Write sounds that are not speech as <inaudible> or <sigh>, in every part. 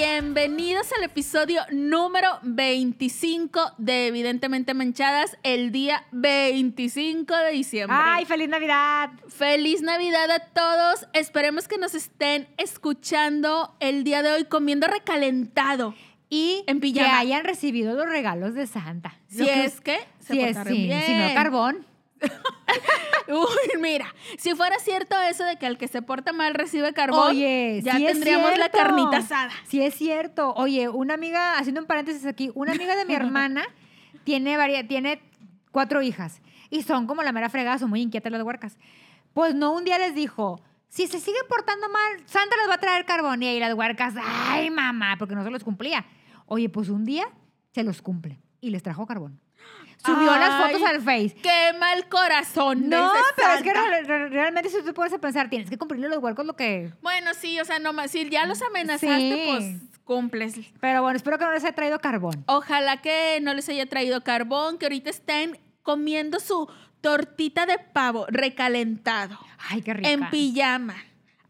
Bienvenidos al episodio número 25 de Evidentemente Manchadas, el día 25 de diciembre. ¡Ay, feliz Navidad! Feliz Navidad a todos. Esperemos que nos estén escuchando el día de hoy comiendo recalentado. Y En que hayan recibido los regalos de Santa. Si que- es que se si es, sí, si no carbón. <laughs> Uy, mira, si fuera cierto eso de que el que se porta mal recibe carbón, Oye, ya sí tendríamos la carnita asada. Sí es cierto. Oye, una amiga, haciendo un paréntesis aquí, una amiga de mi <laughs> hermana tiene, varia- tiene cuatro hijas y son como la mera fregada, son muy inquietas las huercas. Pues no, un día les dijo, si se siguen portando mal, Santa les va a traer carbón. Y ahí las huercas, ay mamá, porque no se los cumplía. Oye, pues un día se los cumple y les trajo carbón. Subió las fotos al Face. Qué mal corazón. No, pero es que Santa. re- re- realmente si tú puedes a pensar, tienes que cumplirle los huercos lo que... Bueno, sí, o sea, no más. Si ya los amenazaste, Sí. pues cumples. Pero bueno, espero que no les haya traído carbón. Ojalá que no les haya traído carbón, que ahorita estén comiendo su tortita de pavo recalentado, Ay, qué rica. en pijama,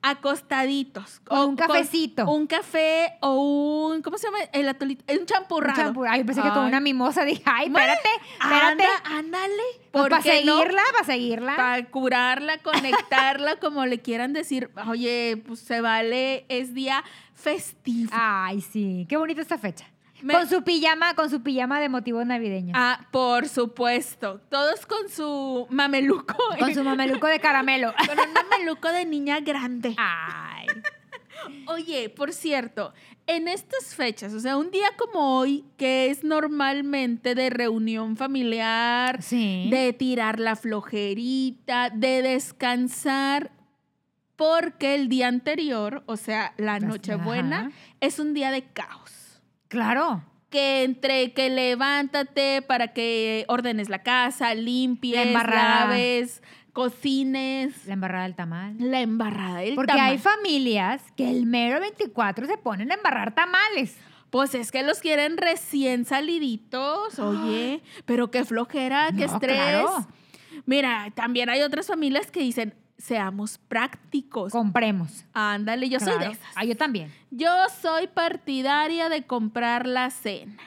acostaditos. Con o un cafecito. un café o un, ¿cómo se llama? El atolito, un Un champurrado. Ay, pensé que con una mimosa dije, ay, espérate, espérate. Anda, ándale. Pues ¿Por para no? seguirla, para seguirla. Para curarla, conectarla, <laughs> como le quieran decir. Oye, pues se vale, es día festivo. Ay, sí, qué bonita esta fecha. Me- Con su pijama, con su pijama de motivos navideños. Ah, por supuesto. Todos con su mameluco. Con su mameluco de caramelo. <laughs> Con un mameluco de niña grande. Ay. Oye, por cierto, en estas fechas, o sea, un día como hoy, que es normalmente de reunión familiar, Sí. de tirar la flojerita, de descansar, porque el día anterior, o sea, la Nochebuena, es un día de caos. Claro. que entre que levántate para que ordenes la casa, limpies, La laves, cocines, La embarrada del tamal. la embarrada del Porque tamal. hay familias que el mero 24 se ponen a embarrar tamales. Pues es que los quieren recién saliditos, <gasps> oye, pero qué flojera, qué No, estrés. claro. Mira, también hay otras familias que dicen, seamos prácticos. Compremos. Ándale, yo soy de esas. Ah, yo también. Yo soy partidaria de comprar la cena.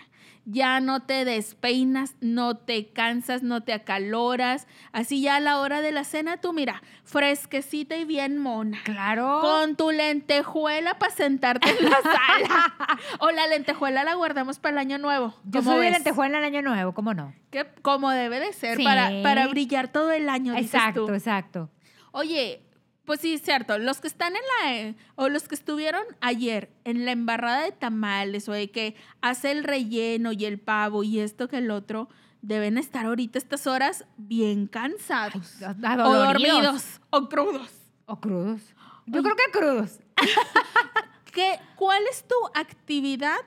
Ya no te despeinas, no te cansas, no te acaloras. Así ya a la hora de la cena, tú mira, fresquecita y bien mona. Claro. Con tu lentejuela para sentarte en la <laughs> sala. o la lentejuela la guardamos para el año nuevo. Yo ¿Cómo soy de ves? lentejuela en el año nuevo, ¿cómo no? Que como debe de ser, Sí. para, para brillar todo el año. dices Exacto, tú. exacto. Oye, pues sí, cierto. Los que están en la. eh, o los que estuvieron ayer en la embarrada de tamales o de que hace el relleno y el pavo y esto que el otro, deben estar ahorita estas horas bien cansados. o dormidos. O crudos. O crudos. Yo creo que crudos. <laughs> ¿Qué, ¿Cuál es tu actividad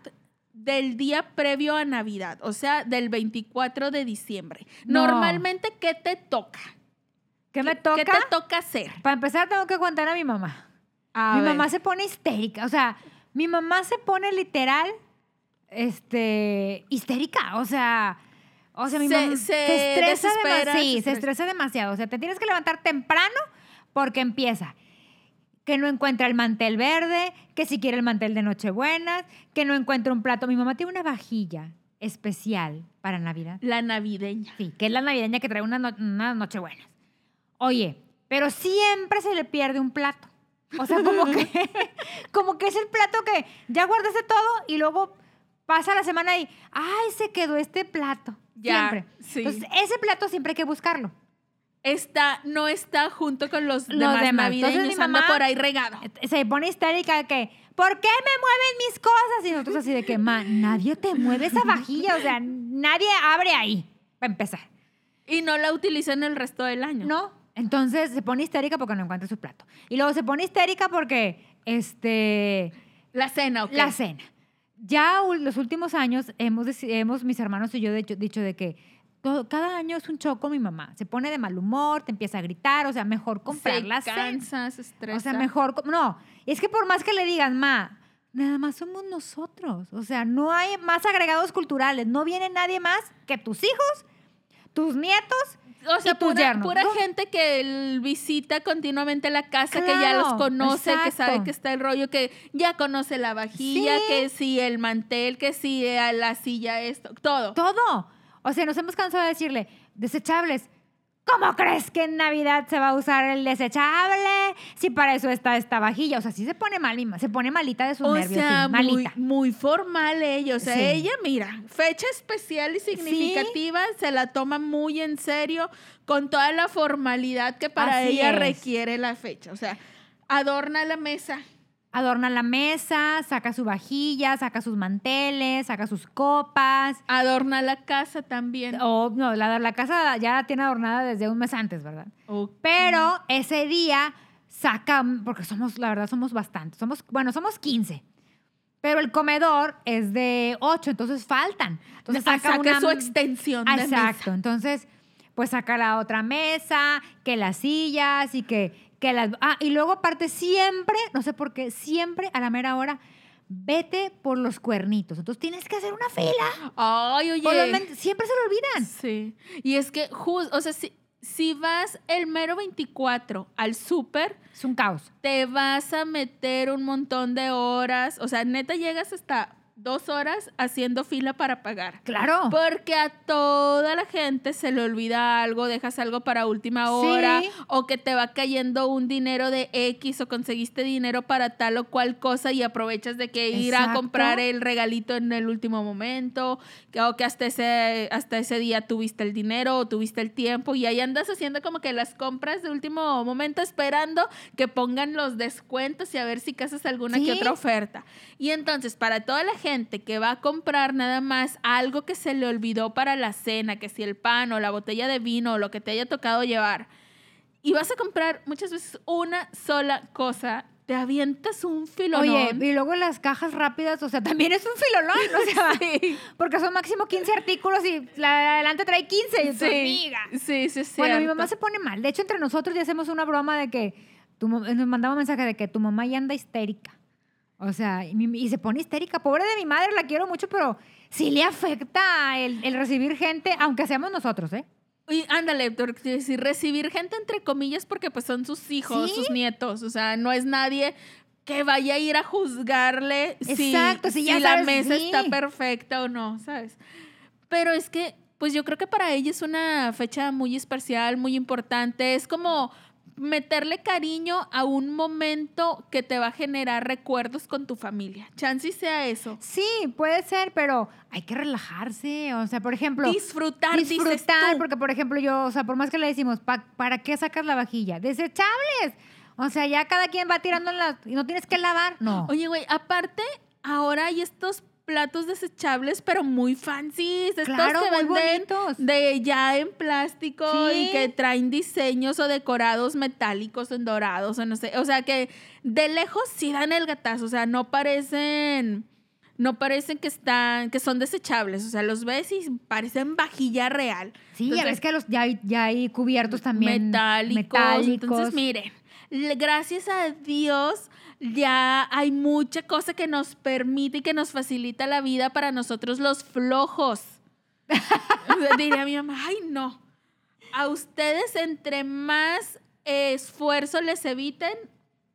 del día previo a Navidad? O sea, del 24 de diciembre. No. Normalmente, ¿qué te toca? ¿Qué me toca? ¿Qué te toca hacer? Para empezar, tengo que aguantar a mi mamá. A mi ver. mamá se pone histérica. O sea, mi mamá se pone literal, este, histérica. O sea, o sea, mi Se- mamá se estresa demasiado. Sí, se se estresa. demasiado. O sea, te tienes que levantar temprano porque empieza. Que no encuentra el mantel verde, que si quiere el mantel de Nochebuenas, que no encuentra un plato. Mi mamá tiene una vajilla especial para Navidad. La navideña. Sí, que es la navideña que trae unas no, unas nochebuenas. Oye, pero siempre se le pierde un plato. O sea, como que, <laughs> como que es el plato que ya guardaste todo y luego pasa la semana y, ay, se quedó este plato. Ya, siempre. sí. Entonces, ese plato siempre hay que buscarlo. Está, no está junto con los, Los demás, demás. navideños, Entonces, mi mamá- por ahí regado. Se pone histérica de que, ¿por qué me mueven mis cosas? Y nosotros así de que, ma, nadie te mueve esa vajilla. O sea, nadie abre ahí, para empezar. Y no la utilizan el resto del año. No. Entonces se pone histérica porque no encuentra su plato. Y luego se pone histérica porque, este, La cena, ¿ok? la cena. Ya los últimos años hemos, hemos mis hermanos y yo de hecho, dicho de que todo- cada año es un show con mi mamá. Se pone de mal humor, te empieza a gritar, o sea, mejor comprar la cena. se estresa. O sea, mejor. No, es que por más que le digan, ma, nada más somos nosotros. O sea, no hay más agregados culturales. No viene nadie más que tus hijos, tus nietos O sea, tus pura, yernos. pura No, gente que visita continuamente la casa, que ya los conoce, que sabe que está el rollo, que ya conoce la vajilla, Sí. que sí el mantel, que sí eh, la silla, esto, todo. Todo. O sea, nos hemos cansado de decirle, desechables. ¿Cómo crees que en Navidad se va a usar el desechable? Si para eso está esta vajilla. O sea, sí se pone mal, se pone malita de sus O nervios. sea, sí, malita. muy formal ella. O sea, Sí. ella, mira, fecha especial y significativa, se la toma muy en serio, con toda la formalidad que para Así ella es. requiere la fecha. O sea, adorna la mesa. Adorna la mesa, saca su vajilla, saca sus manteles, saca sus copas. Adorna la casa también. O no, la, la casa ya la tiene adornada desde un mes antes, ¿verdad? Pero ese día saca, porque somos, la verdad, somos bastantes. Somos, bueno, somos 15. Pero el comedor es de 8, entonces faltan. Entonces Ah, saca, saca una, su extensión de Exacto. mesa. Entonces, pues saca la otra mesa, que las sillas y que, que las... Ah, y luego aparte siempre, no sé por qué, siempre a la mera hora, vete por los cuernitos. Entonces tienes que hacer una fila. Ay, oye. Los siempre se lo olvidan. Sí. Y es que, jus- o sea, si, si vas el mero 24 al súper, Es un caos. te vas a meter un montón de horas. O sea, neta llegas hasta dos horas haciendo fila para pagar. Claro. Porque a toda la gente se le olvida algo, dejas algo para última Sí. hora, o que te va cayendo un dinero de X, o conseguiste dinero para tal o cual cosa y aprovechas de que ir a comprar el regalito en el último momento, que- o que hasta ese, hasta ese día tuviste el dinero o tuviste el tiempo, y ahí andas haciendo como que las compras de último momento esperando que pongan los descuentos y a ver si casas alguna Sí. que otra oferta. Y entonces, para toda la gente que va a comprar nada más algo que se le olvidó para la cena, que si el pan o la botella de vino o lo que te haya tocado llevar, y vas a comprar muchas veces una sola cosa, te avientas un filonón. Oye, y luego las cajas rápidas, o sea, también es un filolón, o sea, <laughs> Sí. porque son máximo 15 artículos y la de adelante trae 15. Y Sí, amiga. sí, sí, es Bueno, mi mamá se pone mal. De hecho, entre nosotros ya hacemos una broma de que tu, nos mandaba un mensaje de que tu mamá ya anda histérica. O sea, y, se pone histérica. Pobre de mi madre, la quiero mucho, pero sí le afecta el, el recibir gente, aunque seamos nosotros, ¿eh? Y ándale, porque si recibir gente entre comillas porque pues son sus hijos, Sí. sus nietos, o sea, no es nadie que vaya a ir a juzgarle si, Exacto, si ya la sabes, mesa sí. está perfecta o no, ¿sabes? Pero es que, pues yo creo que para ella es una fecha muy especial, muy importante, es como meterle cariño a un momento que te va a generar recuerdos con tu familia. Chance sea eso. Sí, puede ser, pero hay que relajarse. O sea, por ejemplo, Disfrutar, disfrutar, porque por ejemplo yo, o sea, por más que le decimos, "Pa- ¿para qué sacas la vajilla? Desechables. O sea, ya cada quien va tirando en las y no tienes que lavar. No. Oye, güey, aparte, ahora hay estos platos desechables, pero muy fancy. Estos Claro, que muy venden bonitos. de ya en plástico Sí. y que traen diseños o decorados metálicos en dorados o no sé. O sea, que de lejos sí dan el gatazo. O sea, no parecen... No parecen que están, que son desechables. O sea, los ves y parecen vajilla real. sí, ya Entonces, ves que los, ya, hay, ya hay cubiertos también metálicos. metálicos. Entonces, miren, gracias a Dios ya hay mucha cosa que nos permite y que nos facilita la vida para nosotros los flojos. Diría mi mamá, ay no, a ustedes entre más esfuerzo les eviten,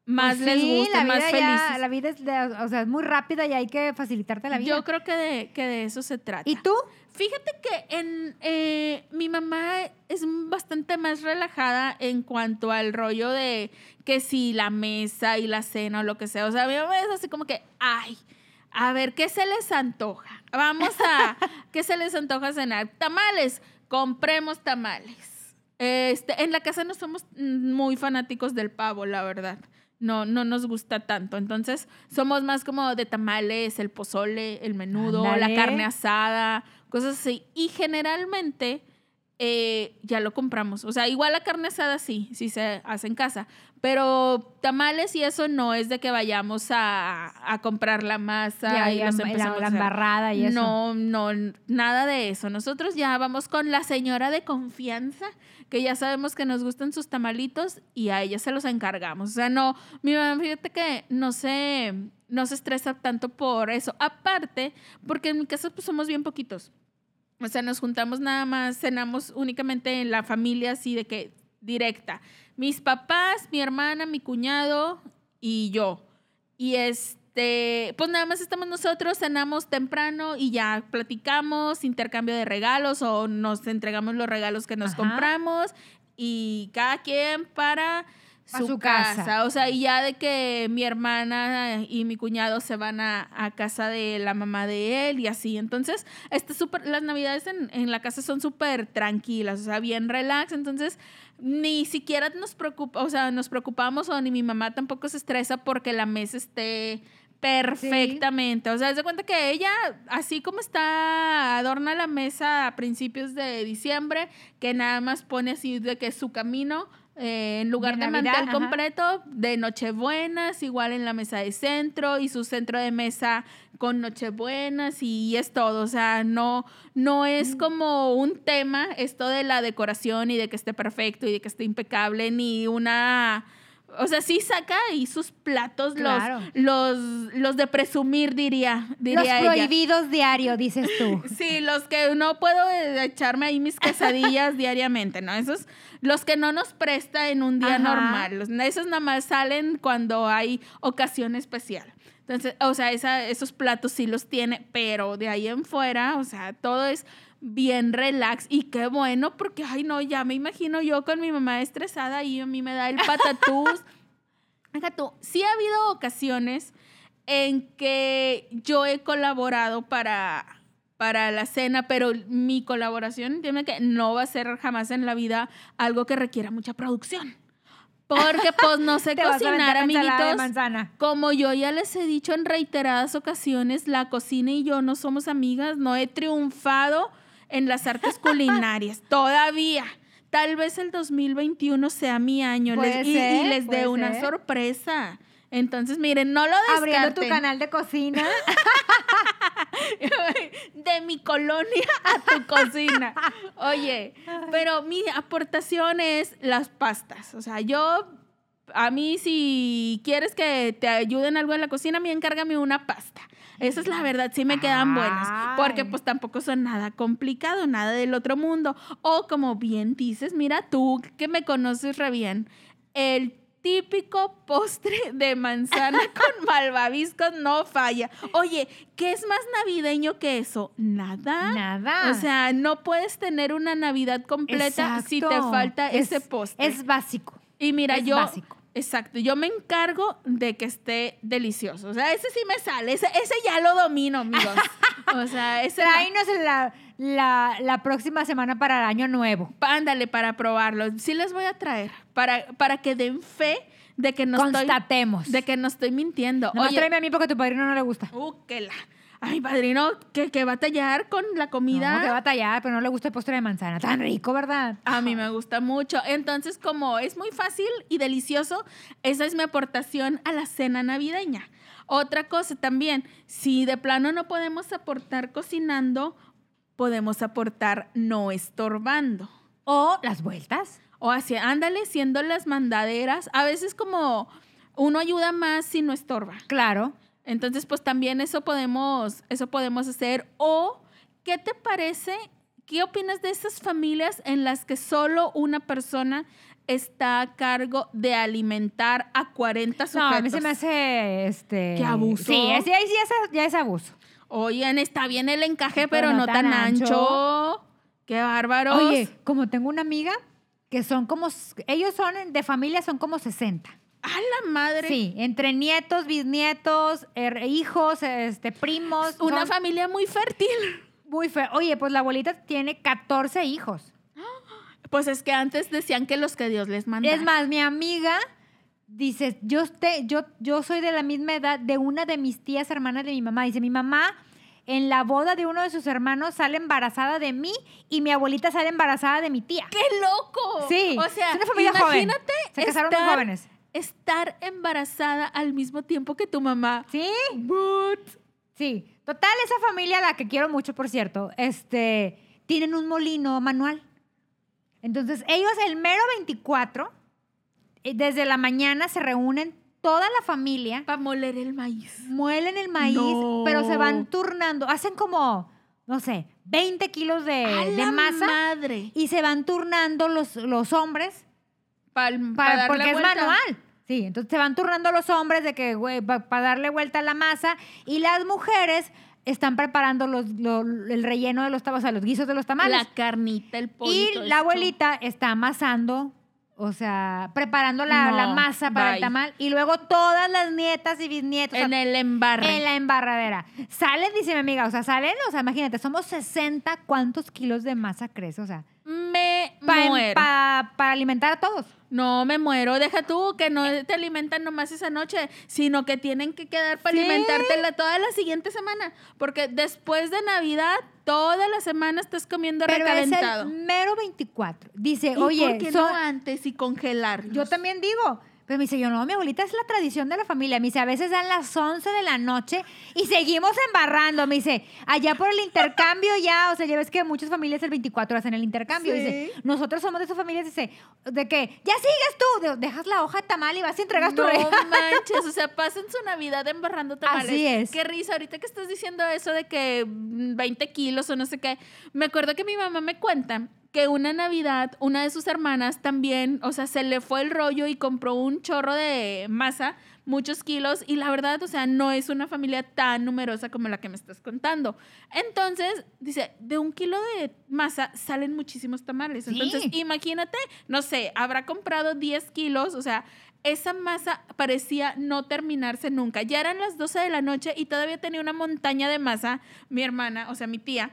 más Pues les sí, gusta, la más vida felices. ya- la vida es, de- o sea, es muy rápida y hay que facilitarte la vida. Yo creo que de, que de eso se trata. ¿Y tú? Fíjate que en, eh, mi mamá es bastante más relajada en cuanto al rollo de que si la mesa y la cena o lo que sea. O sea, mi mamá es así como que, ay, a ver, ¿qué se les antoja? Vamos a, <laughs> ¿qué se les antoja cenar? Tamales, compremos tamales. Este, en la casa no somos muy fanáticos del pavo, la verdad. No, no nos gusta tanto. Entonces, somos más como de tamales, el pozole, el menudo, la carne asada, cosas así. Y generalmente eh, ya lo compramos. O sea, igual la carne asada sí, sí se hace en casa. Pero tamales y eso no es de que vayamos a, a comprar la masa Ya, y los la, empezamos la a hacer. embarrada y eso. No, no, nada de eso. Nosotros ya vamos con la señora de confianza, que ya sabemos que nos gustan sus tamalitos y a ella se los encargamos. O sea, no, mi mamá, fíjate que no se, no se estresa tanto por eso. Aparte, porque en mi casa pues somos bien poquitos. O sea, nos juntamos nada más, cenamos únicamente en la familia, así de que directa. Mis papás, mi hermana, mi cuñado y yo. Y este, pues nada más estamos nosotros, cenamos temprano y ya platicamos, intercambio de regalos o nos entregamos los regalos que nos Ajá. compramos y cada quien para su, su casa. casa. O sea, y ya de que mi hermana y mi cuñado se van a, a casa de la mamá de él y así. Entonces, este las navidades en, en la casa son súper tranquilas, o sea, bien relax. Entonces, ni siquiera nos preocupa, o sea, nos preocupamos o ni mi mamá tampoco se estresa porque la mesa esté perfectamente. O sea, se cuenta que ella, así como está, adorna la mesa a principios de diciembre, que nada más pone así de que su camino, eh, en lugar De de, Navidad, mantel ajá. completo, de Nochebuenas, igual en la mesa de centro y su centro de mesa con Nochebuenas y es todo. O sea, no, no es Mm. como un tema esto de la decoración y de que esté perfecto y de que esté impecable, ni una... O sea, sí saca ahí sus platos, Claro. los, los, los de presumir, diría, diría Los ella. prohibidos diario, dices tú. <laughs> Sí, los que no puedo eh, echarme ahí mis quesadillas <laughs> diariamente, ¿no? Esos, los que no nos presta en un día Ajá. normal. Los- esos nada más salen cuando hay ocasión especial. Entonces, o sea, esa- esos platos sí los tiene, pero de ahí en fuera, o sea, todo es bien relax y qué bueno porque, ay no, ya me imagino yo con mi mamá estresada y a mí me da el patatús. <laughs> Deja tú, sí ha habido ocasiones en que yo he colaborado para, para la cena, pero mi colaboración, entiende que no va a ser jamás en la vida algo que requiera mucha producción. Porque pues no sé <laughs> a cocinar, de amiguitos. manzana. Como yo ya les he dicho en reiteradas ocasiones, la cocina y yo no somos amigas, no he triunfado en las artes <laughs> culinarias todavía. Tal vez el 2021 sea mi año les- y- les dé una ser. sorpresa. Entonces, miren, no lo descarten. Abriendo tu canal de cocina. <laughs> de mi colonia a tu cocina. Oye, pero mi aportación es las pastas. O sea, yo, a mí si quieres que te ayuden algo en la cocina, mí encárgame una pasta. Esa es la verdad, sí me quedan buenas, porque pues tampoco son nada complicado, nada del otro mundo. O como bien dices, mira tú que me conoces re bien, el típico postre de manzana <laughs> con malvaviscos no falla. Oye, ¿qué es más navideño que eso? Nada. Nada. O sea, no puedes tener una Navidad completa si te falta Es- ese postre. Es básico. y mira, es yo básico. Exacto, yo me encargo de que esté delicioso. O sea, ese sí me sale, ese, ese ya lo domino, amigos. <laughs> O sea, ese no- Tráenos la, la, la próxima semana para el año nuevo. ándale para probarlo. Sí les voy a traer para, para que den fe de que no estoy Constatemos. de que no estoy mintiendo. Nomás Oye, tráeme a mí porque a tu padrino no le gusta. uh, que la Ay, padrino, que, que va a tallar con la comida. No, que va a tallar, pero no le gusta el postre de manzana. Tan rico, ¿verdad? A mí me gusta mucho. Entonces, como es muy fácil y delicioso, esa es mi aportación a la cena navideña. Otra cosa también, si de plano no podemos aportar cocinando, podemos aportar no estorbando. O las vueltas. O así, ándale, siendo las mandaderas. A veces como uno ayuda más si no estorba. Claro. Entonces, pues también eso podemos, eso podemos hacer. O, ¿qué te parece? ¿Qué opinas de esas familias en las que solo una persona está a cargo de alimentar a 40 sujetos? No, a mí se me hace este. Qué abuso. Sí, ahí sí ya es, ya es abuso. Oigan, está bien el encaje, pero, no, tan, ancho. Qué bárbaros. Oye, como tengo una amiga que son como. Ellos son de familia, son como 60. A la madre. Sí, entre nietos, bisnietos, er- hijos, este, primos. Una son familia muy fértil. muy feo. Oye, pues la abuelita tiene 14 hijos. Pues es que antes decían que los que Dios les manda. Es más, mi amiga dice, yo, este- yo, yo soy de la misma edad de una de mis tías hermanas de mi mamá. Dice, mi mamá en la boda de uno de sus hermanos sale embarazada de mí y mi abuelita sale embarazada de mi tía. ¡Qué loco! Sí, O sea, es una familia joven. imagínate Se casaron muy estar- jóvenes. Estar embarazada al mismo tiempo que tu mamá. Sí, What? sí. Total, esa familia, la que quiero mucho, por cierto, este, tienen un molino manual. Entonces, ellos el mero 24, eh, desde la mañana se reúnen toda la familia, Para moler el maíz. muelen el maíz, No. pero se van turnando. Hacen como no sé, 20 kilos de, ¡A de la masa madre! y se van turnando los, los hombres Pa porque es vuelta. manual. Sí, entonces se van turnando los hombres de que, güey, para darle vuelta a la masa y las mujeres están preparando los, lo- el relleno de los tamales, o sea, los guisos de los tamales. La carnita, el pollo. y la esto. abuelita está amasando, o sea, preparando la, la masa para el tamal. Y luego todas las nietas y bisnietos. o sea, En el embarre. en la embarradera. Salen, dice mi amiga, o sea, salen, o sea, imagínate, somos 60, ¿cuántos kilos de masa crees? O sea, Me pa- muero. pa- para alimentar a todos. No, me muero. Deja tú que no te alimentan nomás esa noche, sino que tienen que quedar para Sí. alimentártela toda la siguiente semana. Porque después de Navidad, toda la semana estás comiendo Pero recalentado. es el mero 24. Dice, ¿Y oye, por qué son- no antes y congelar? yo también digo. Pero me dice, yo no, mi abuelita es la tradición de la familia. Me dice, a veces dan las 11 de la noche y seguimos embarrando. Me dice, allá por el intercambio ya, o sea, ya ves que muchas familias el 24 hacen el intercambio. Sí. Dice, nosotros somos de esas familias, dice, de que, ya sigues tú, De- dejas la hoja de tamal y vas y entregas tu no regalo. <laughs> manches, o sea, pasan su Navidad embarrando tamales. Así es. Qué risa, ahorita que estás diciendo eso de que mm, 20 kilos o no sé qué, me acuerdo que mi mamá me cuenta que una Navidad, una de sus hermanas también, o sea, se le fue el rollo y compró un chorro de masa, muchos kilos, y la verdad, o sea, no es una familia tan numerosa como la que me estás contando. Entonces, dice, de un kilo de masa salen muchísimos tamales. Sí. Entonces, imagínate, no sé, habrá comprado 10 kilos, o sea, esa masa parecía no terminarse nunca. Ya eran las 12 de la noche y todavía tenía una montaña de masa, mi hermana, o sea, mi tía.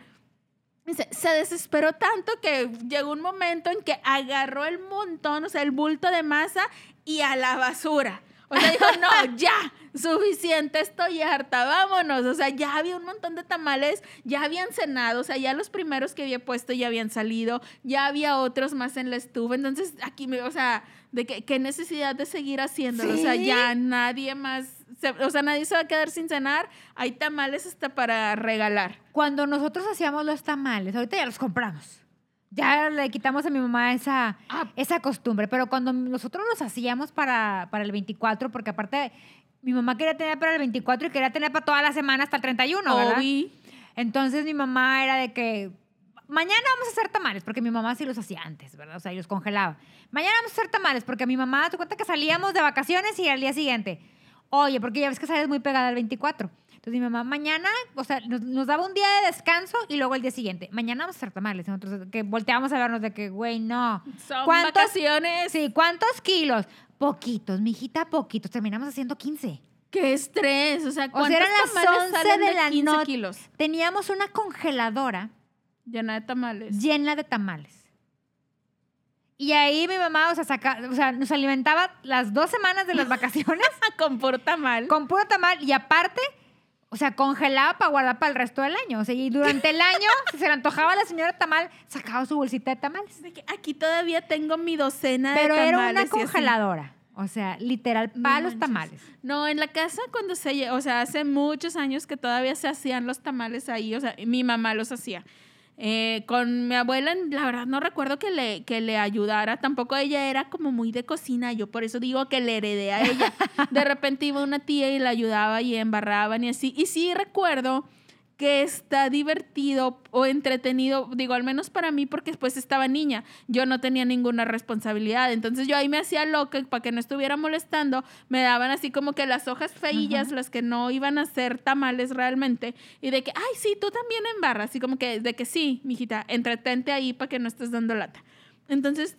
Dice, se desesperó tanto que llegó un momento en que agarró el montón, o sea, el bulto de masa y a la basura. O sea, dijo, no, <laughs> ya, suficiente, estoy harta, vámonos. O sea, ya había un montón de tamales, ya habían cenado, o sea, ya los primeros que había puesto ya habían salido, ya había otros más en la estufa. Entonces, aquí, me, o sea, de que, qué necesidad de seguir haciéndolo. O sea, ya nadie más, se- o sea, nadie se va a quedar sin cenar. Hay tamales hasta para regalar. Cuando nosotros hacíamos los tamales, ahorita ya los compramos. Ya le quitamos a mi mamá esa, Ah. esa costumbre, pero cuando nosotros los hacíamos para, para el 24, porque aparte mi mamá quería tener para el 24 y quería tener para toda la semana hasta el 31, ¿verdad? Entonces mi mamá era de que mañana vamos a hacer tamales, porque mi mamá sí los hacía antes, ¿verdad? O sea, y los congelaba. Mañana vamos a hacer tamales, porque mi mamá, te cuenta que salíamos de vacaciones y al día siguiente, oye, porque ya ves que sales muy pegada al 24. Entonces mi mamá mañana, o sea, nos, nos daba un día de descanso y luego el día siguiente, mañana vamos a hacer tamales. Nosotros que volteábamos a vernos de que, güey, no. Son ¿Cuántos- vacaciones. Sí, ¿cuántos kilos? Poquitos, mijita, poquitos. Terminamos haciendo 15. Qué estrés. O sea, O ¿cuántos sea, eran las tamales 11 salen de de la 15 noche. Teníamos una congeladora Llena de tamales. llena de tamales. Y ahí mi mamá, o sea, saca, o sea, nos alimentaba las dos semanas de las <laughs> vacaciones Con por tamal. con puro tamal y aparte, o sea, congelaba para guardar para el resto del año. O sea, y durante el año, <laughs> si se le antojaba a la señora tamal, sacaba su bolsita de tamales. De que Aquí todavía tengo mi docena Pero de era tamales. una y así. congeladora. O sea, literal, No para los tamales. No, en la casa cuando se, o sea, hace muchos años que todavía se hacían los tamales ahí, o sea, mi mamá los hacía. Eh, con mi abuela, la verdad no recuerdo que le, que le ayudara, tampoco ella era como muy de cocina, yo por eso digo que le heredé a ella. <laughs> De repente iba una tía y la ayudaba y embarraban y así. Y sí recuerdo que está divertido o entretenido, digo, al menos para mí, porque después estaba niña, yo no tenía ninguna responsabilidad, entonces yo ahí me hacía loca para que no estuviera molestando, me daban así como que las hojas feillas, las que no iban a ser tamales realmente, y de que, ay, sí, tú también embarras, así como que, de que sí, mijita, entretente ahí para que no estés dando lata. Entonces,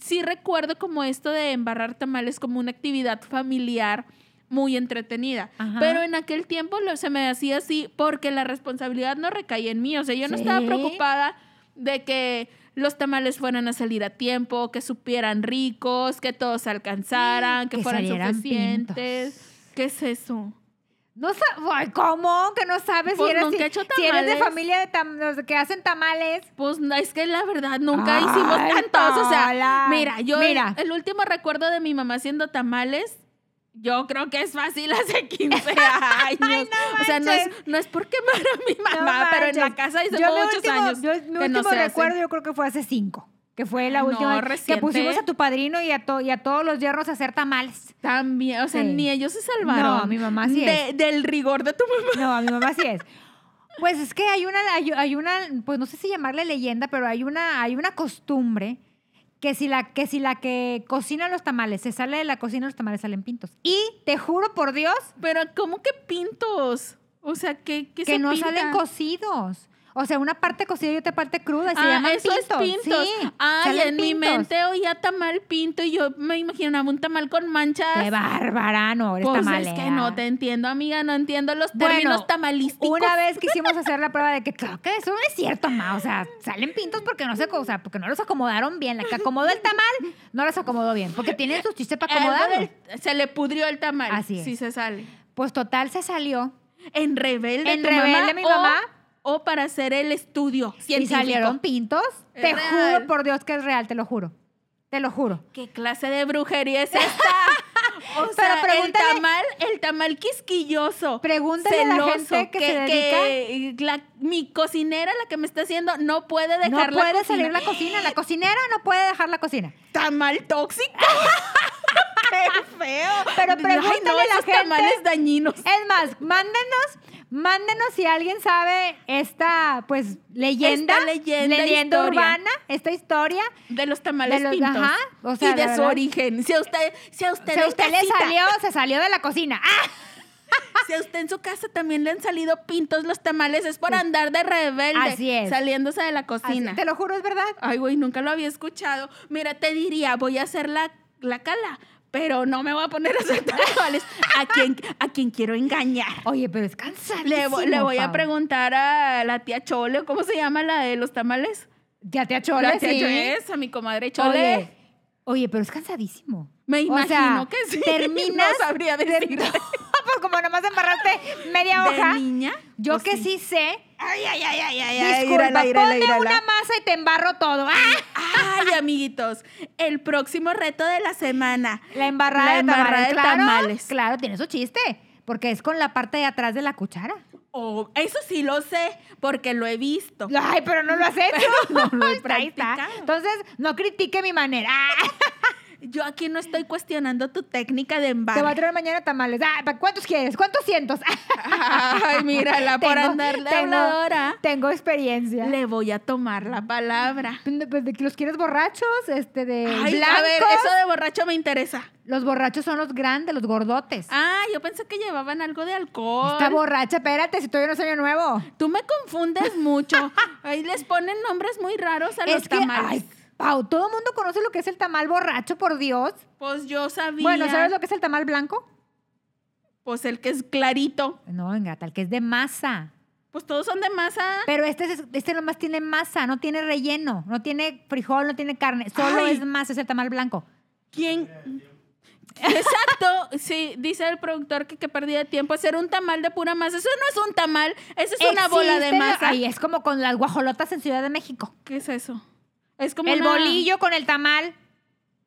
sí recuerdo como esto de embarrar tamales como una actividad familiar muy entretenida. Ajá. Pero en aquel tiempo lo- se me hacía así porque la responsabilidad no recaía en mí. O sea, yo no estaba preocupada de que los tamales fueran a salir a tiempo, que supieran ricos, que todos alcanzaran, que, Que fueran suficientes. ¿Qué es eso? No ¿Cómo? Que no sabes Pues si, eres, nunca si, he hecho si eres de familia de tam- que hacen tamales. Pues no, es que la verdad nunca Ay, hicimos tantos. O sea, mira, yo Mira. El, el último recuerdo de mi mamá haciendo tamales. Yo creo que es fácil hace <laughs> 15 años. o sea, no es, no es por quemar a mi No mamá, pero en la casa hace mi muchos último- años. yo- mi que no último hacen. recuerdo yo creo que fue hace cinco. Que fue la No, última vez que pusimos a tu padrino y a, to- y a todos los yernos a hacer tamales. También, o sea, Sí. ni ellos se salvaron. No, mi mamá sí de- Del rigor de tu mamá. No, a mi mamá sí es. Pues es que hay una, hay, hay una, pues no sé si llamarle leyenda, pero hay una, hay una costumbre que si la que si la que cocina los tamales se sale de la cocina los tamales salen pintos. Y te juro por Dios Pero ¿cómo que pintos? O sea, ¿qué, qué que se no pinta? salen cocidos. O sea, una parte cocida y otra parte cruda. y se ah, llaman eso pintos. es pintos. Sí, Ay, en mi mente oía tamal pinto y yo me imaginaba un tamal con manchas. Qué bárbara, no, eres Pues tamalera. es que no te entiendo, amiga, no entiendo los Bueno, términos tamalísticos. Una vez <laughs> quisimos hacer la prueba de que claro que eso no es cierto, ma. O sea, salen pintos porque no se, o sea, porque no los acomodaron bien. La que acomodó el tamal no los acomodó bien. Porque tienen sus chistes para <laughs> del- se le pudrió el tamal. Así es. Si se sale. Pues total se salió. En rebelde. En tu Rebelde mi o- mamá. O para hacer el estudio Y científico. salieron pintos. Es te real. juro por Dios que es real, te lo juro. Te lo juro. ¿Qué clase de brujería es esta? <laughs> O Pero sea, el tamal, el tamal quisquilloso. Pregúntale a la celoso, gente que se que la- mi cocinera, la que me está haciendo, no puede dejar No la puede cocina. salir la cocina. La cocinera no puede dejar la cocina. ¿Tamal tóxico? <laughs> ¡Qué <laughs> feo! Pero Ay, pregúntale no, a la gente- tamales dañinos. Es más, mándenos, mándenos si alguien sabe esta, pues, leyenda. Esta leyenda, leyenda urbana, esta historia. De los tamales De los- pintos. ajá, o sea, y de su verdad. origen. Si a usted, si a usted, Si a usted le salió, se salió de la cocina. <laughs> ¡Ah! Si a usted en su casa también le han salido pintos los tamales, es por andar de rebelde. Así es. Saliéndose de la Así, cocina. te lo juro, es verdad. Ay, güey, nunca lo había escuchado. Mira, te diría, voy a hacer la, la cala, pero no me voy a poner a hacer <laughs> tamales. ¿A quién, a quién quiero engañar? Oye, pero es cansadísimo. Le, le voy a preguntar a la tía Chole, ¿cómo se llama la de los tamales? Ya te achole, la tía sí. Chole, a mi comadre Chole. Oye, oye, pero es cansadísimo. Me O imagino sea, que sí. <laughs> Terminas. No sabría decirte. <laughs> como nomás embarraste media ¿De hoja. niña? Yo ¿O que sí, sé. Ay, ay, ay, ay, ay. Disculpa, írala, ponme írala. una masa y te embarro todo. ¡Ah! Ay, amiguitos, el próximo reto de la semana. La embarrada, La de, embarrada tamales. de claro, tamales. Claro, tiene su chiste. Porque es con la parte de atrás de la cuchara. Oh, eso sí lo sé, porque lo he visto. Ay, pero no lo has <laughs> hecho. no lo he Ahí está. practicado. Entonces, no critique mi manera. <laughs> Yo aquí no estoy cuestionando tu técnica de te voy a traer mañana tamales. Ah, ¿pa- ¿Cuántos quieres? ¿Cuántos cientos? <laughs> Ay, mírala, por Tengo- andar de tengo- habladora. Tengo experiencia. Le voy a tomar la palabra. Pues, ¿de que ¿Los quieres borrachos? Este, de Ay, blancos. a ver, eso de borracho me interesa. Los borrachos son los grandes, los gordotes. Ah, yo pensé que llevaban algo de alcohol. Está borracha, espérate, si todavía no es año nuevo. Tú me confundes mucho. <laughs> Ahí les ponen nombres muy raros a los es que, tamales. ay, Pau, todo el mundo conoce lo que es el tamal borracho, por Dios. Pues yo sabía. Bueno, ¿sabes lo que es el tamal blanco? Pues el que es clarito. No, venga, tal que es de masa. Pues todos son de masa. Pero este, es- este nomás tiene masa, no tiene relleno, no tiene frijol, no tiene carne, solo Ay. es masa, es el tamal blanco. ¿Quién? Exacto, sí, dice el productor que, que perdía de tiempo hacer un tamal de pura masa. Eso no es un tamal, eso es una bola de masa. Ay, es como con las guajolotas en Ciudad de México. ¿Qué es eso? Es como el una- bolillo con el tamal.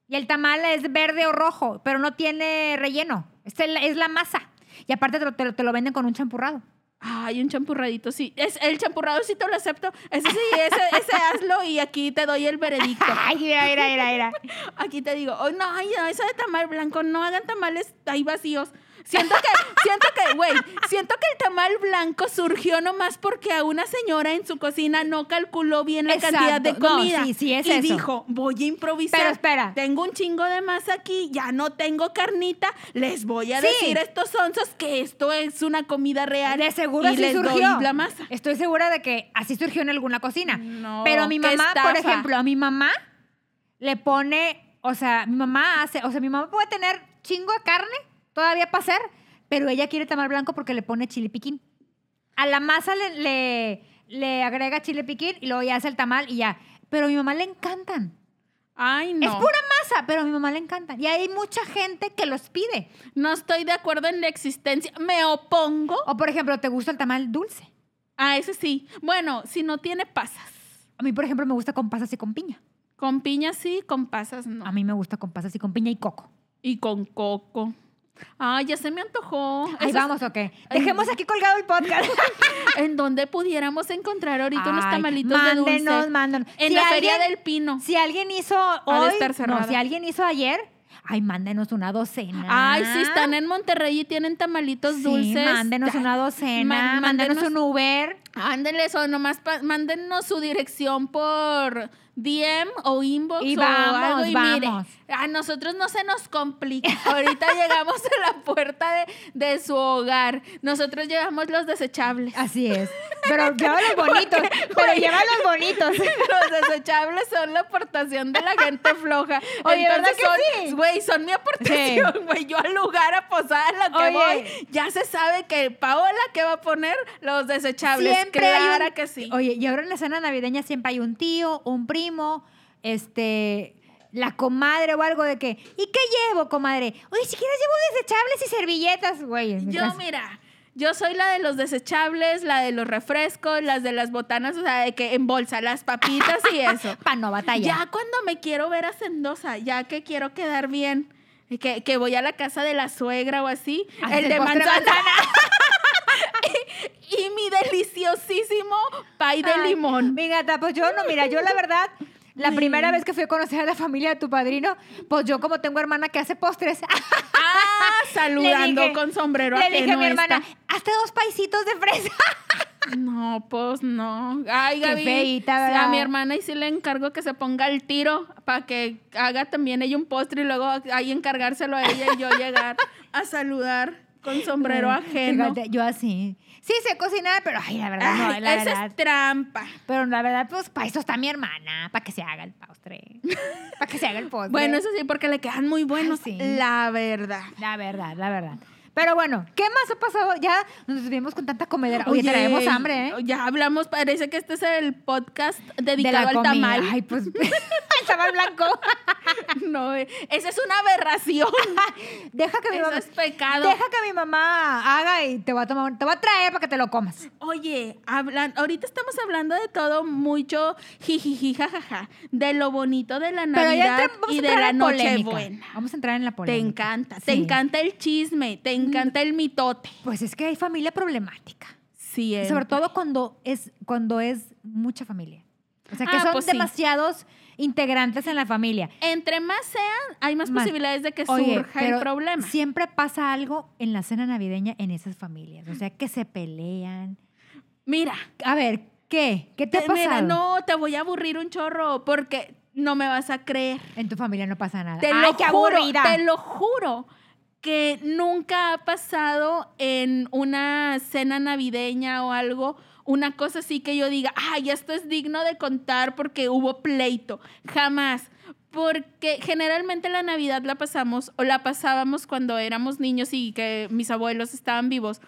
Y el tamal es verde o rojo, pero no tiene relleno. Es, el- es la masa. Y aparte te lo, te lo- te lo venden con un champurrado. Ay, un champurradito, sí. Es, el champurrado sí te lo acepto. Ese sí, ese, ese hazlo y aquí te doy el veredicto. <laughs> Ay, mira, mira, mira, mira. Aquí te digo, oh, no, ay, no, eso de tamal blanco, no hagan tamales ahí vacíos. Siento que, siento que, güey, siento que el tamal blanco surgió nomás porque a una señora en su cocina no calculó bien la Exacto. cantidad de No, comida. sí, sí, es y eso. dijo, voy a improvisar. Pero espera. Tengo un chingo de masa aquí, ya no tengo carnita, les voy a Sí. decir a estos onzos que esto es una comida real. De seguro y así les surgió. doy la masa. Estoy segura de que así surgió en alguna cocina. No, Pero a mi mamá, por ejemplo, a mi mamá le pone, o sea, mi mamá hace, o sea, mi mamá puede tener chingo de carne todavía para hacer, pero ella quiere tamal blanco porque le pone chile piquín. A la masa le, le, le agrega chile piquín y luego ya hace el tamal y ya. Pero a mi mamá le encantan. Ay, no. Es pura masa, pero a mi mamá le encantan. Y hay mucha gente que los pide. No estoy de acuerdo en la existencia. Me opongo O, por ejemplo, ¿te gusta el tamal dulce? a ese sí. Bueno, si no tiene pasas. A mí, por ejemplo, me gusta con pasas y con piña. Con piña sí, con pasas no. A mí me gusta con pasas y con piña y coco. Y con coco. Ay, ya se me antojó. Ahí Eso es- vamos, ok. Dejemos aquí colgado el podcast. <laughs> En donde pudiéramos encontrar ahorita unos tamalitos de mándenos, dulce. mándenos. En Si la Feria del Pino. Si alguien hizo de hoy, no, si alguien hizo ayer, ay, mándenos una docena. Ay, si están en Monterrey y tienen tamalitos Sí, dulces. mándenos una docena, man- mándenos mándenos- un Uber. Ándenles o nomás mándennos su dirección por DM o inbox Y o vamos, algo y mire, a nosotros no se nos complica. <laughs> Ahorita llegamos a la puerta de, de su hogar. Nosotros llevamos los desechables. Así es. Pero <laughs> lleva los bonitos. pero lleva los <laughs> bonitos. Los desechables son la aportación de la gente floja. Oye, ¿verdad Entonces que son, sí? güey, son mi aportación, güey. Yo al lugar a posar a lo que Oye. voy, ya se sabe que Paola que va a poner los desechables. Siempre Clara un- que sí. Oye, y ahora en la cena navideña siempre hay un tío, un primo, este, la comadre o algo de que, ¿y qué llevo, comadre? Oye, si quieres llevo desechables y servilletas, güey. Yo, mira, yo soy la de los desechables, la de los refrescos, las de las botanas, o sea, de que en bolsa, las papitas y eso. <laughs> Pa' no batallar. Ya cuando me quiero ver hacendosa, ya que quiero quedar bien, que, que voy a la casa de la suegra o así, el de de manzana. <laughs> <laughs> y, mi deliciosísimo pay de Ay, limón. Mi gata, pues yo no, mira, yo la verdad, la Sí. primera vez que fui a conocer a la familia de tu padrino, pues yo como tengo hermana que hace postres, <laughs> Ah, saludando dije- con sombrero le dije a mi hermana, esta. hazte dos paisitos de fresa. <laughs> No, pues no. Ay, Qué Gaby. a mi hermana y sí le encargo que se ponga el tiro para que haga también ella un postre y luego ahí encargárselo a ella y yo llegar a saludar con sombrero ajeno. Fíjate, yo así. Sí sé cocinar, pero ay, la verdad, no, la esa verdad. es trampa. Pero la verdad, pues para eso está mi hermana, para que se haga el postre. para que se haga el postre. Bueno, eso sí, porque le quedan muy buenos. sí. La verdad. La verdad, la verdad. Pero bueno, ¿qué más ha pasado? Ya nos estuvimos con tanta comedera. Oye, traemos hambre, ¿eh? Ya hablamos, parece que este es el podcast De dedicado la al tamal. Ay, pues, <laughs> <laughs> el tamal blanco. <laughs> No, eh, esa es una aberración. Deja que mi Eso mamá... es pecado. Deja que mi mamá haga y te voy a tomar, te voy a traer para que te lo comas. Oye, hablan, ahorita estamos hablando de todo mucho jijiji, jajaja, de lo bonito de la Pero ya Navidad entra- vamos a y de la polémica. Nochebuena. Vamos a entrar en la Te polémica. encanta, te Sí. encanta el chisme, te encanta el mitote. Pues es que hay familia problemática. Sí, sobre todo cuando es, cuando es mucha familia. O sea, que Ah, son pues sí. demasiados integrantes en la familia. Entre más sean, hay más Más. posibilidades de que Oye, surja pero el problema. Siempre pasa algo en la cena navideña en esas familias. O sea, que se pelean. Mira, A ver, ¿qué? ¿Qué te ha te- mira, pasado? no, te voy a aburrir un chorro porque no me vas a creer. En tu familia no pasa nada. Te ¡Ay, lo qué juro, aburrida! te lo juro que nunca ha pasado en una cena navideña o algo, una cosa así que yo diga, ay, esto es digno de contar porque hubo pleito. Jamás. Porque generalmente la Navidad la pasamos o la pasábamos cuando éramos niños y que mis abuelos estaban vivos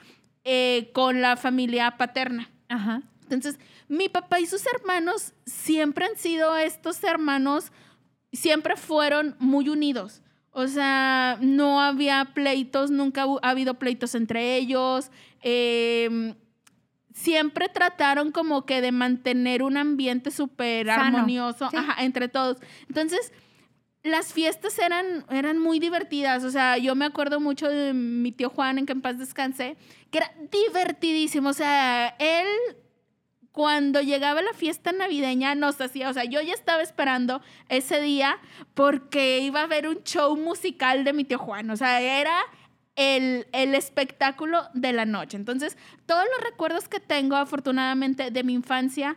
eh, con la familia paterna. Ajá. Entonces, mi papá y sus hermanos siempre han sido estos hermanos, siempre fueron muy unidos. O sea, no había pleitos, nunca ha habido pleitos entre ellos. eh, siempre trataron como que de mantener un ambiente súper armonioso sí. ajá, entre todos. Entonces, las fiestas eran, eran muy divertidas. O sea, yo me acuerdo mucho de mi tío Juan, en que en paz descanse, que era divertidísimo. O sea, él cuando llegaba la fiesta navideña nos hacía, o sea, yo ya estaba esperando ese día porque iba a haber un show musical de mi tío Juan, o sea, era el, el espectáculo de la noche. Entonces, todos los recuerdos que tengo, afortunadamente, de mi infancia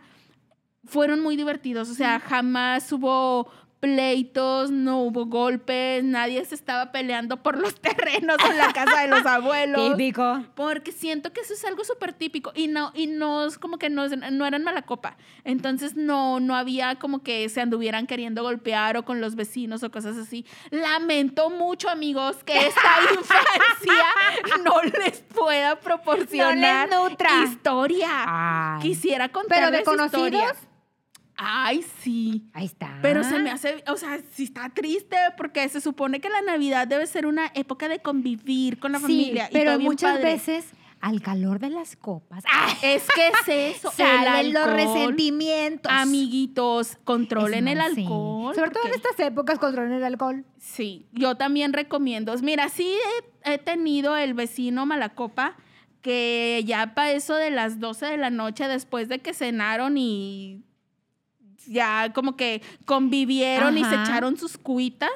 fueron muy divertidos, o sea, jamás hubo pleitos, no hubo golpes, nadie se estaba peleando por los <laughs> terrenos en la casa de los abuelos. Típico. Porque siento que eso es algo súper típico y no, y no es como que no, no eran mala copa. Entonces no, no había como que se anduvieran queriendo golpear o con los vecinos o cosas así. Lamento mucho, amigos, que esta <laughs> infancia no les pueda proporcionar No les historia. Ay. Quisiera Pero contarles de conocidos. historias. Ay, sí. Ahí está. Pero se me hace, o sea, sí está triste porque se supone que la Navidad debe ser una época de convivir con la Sí, familia. y pero bien muchas padre. veces al calor de las copas ¡ah! Es que es eso. <laughs> salen el los resentimientos. Amiguitos, controlen el sí. alcohol. Sobre todo en estas épocas, controlen el alcohol. Sí, yo también recomiendo. Mira, sí he, he tenido el vecino Malacopa que ya para eso de las 12 de la noche, después de que cenaron y ya como que convivieron y se Ajá. echaron sus cuitas,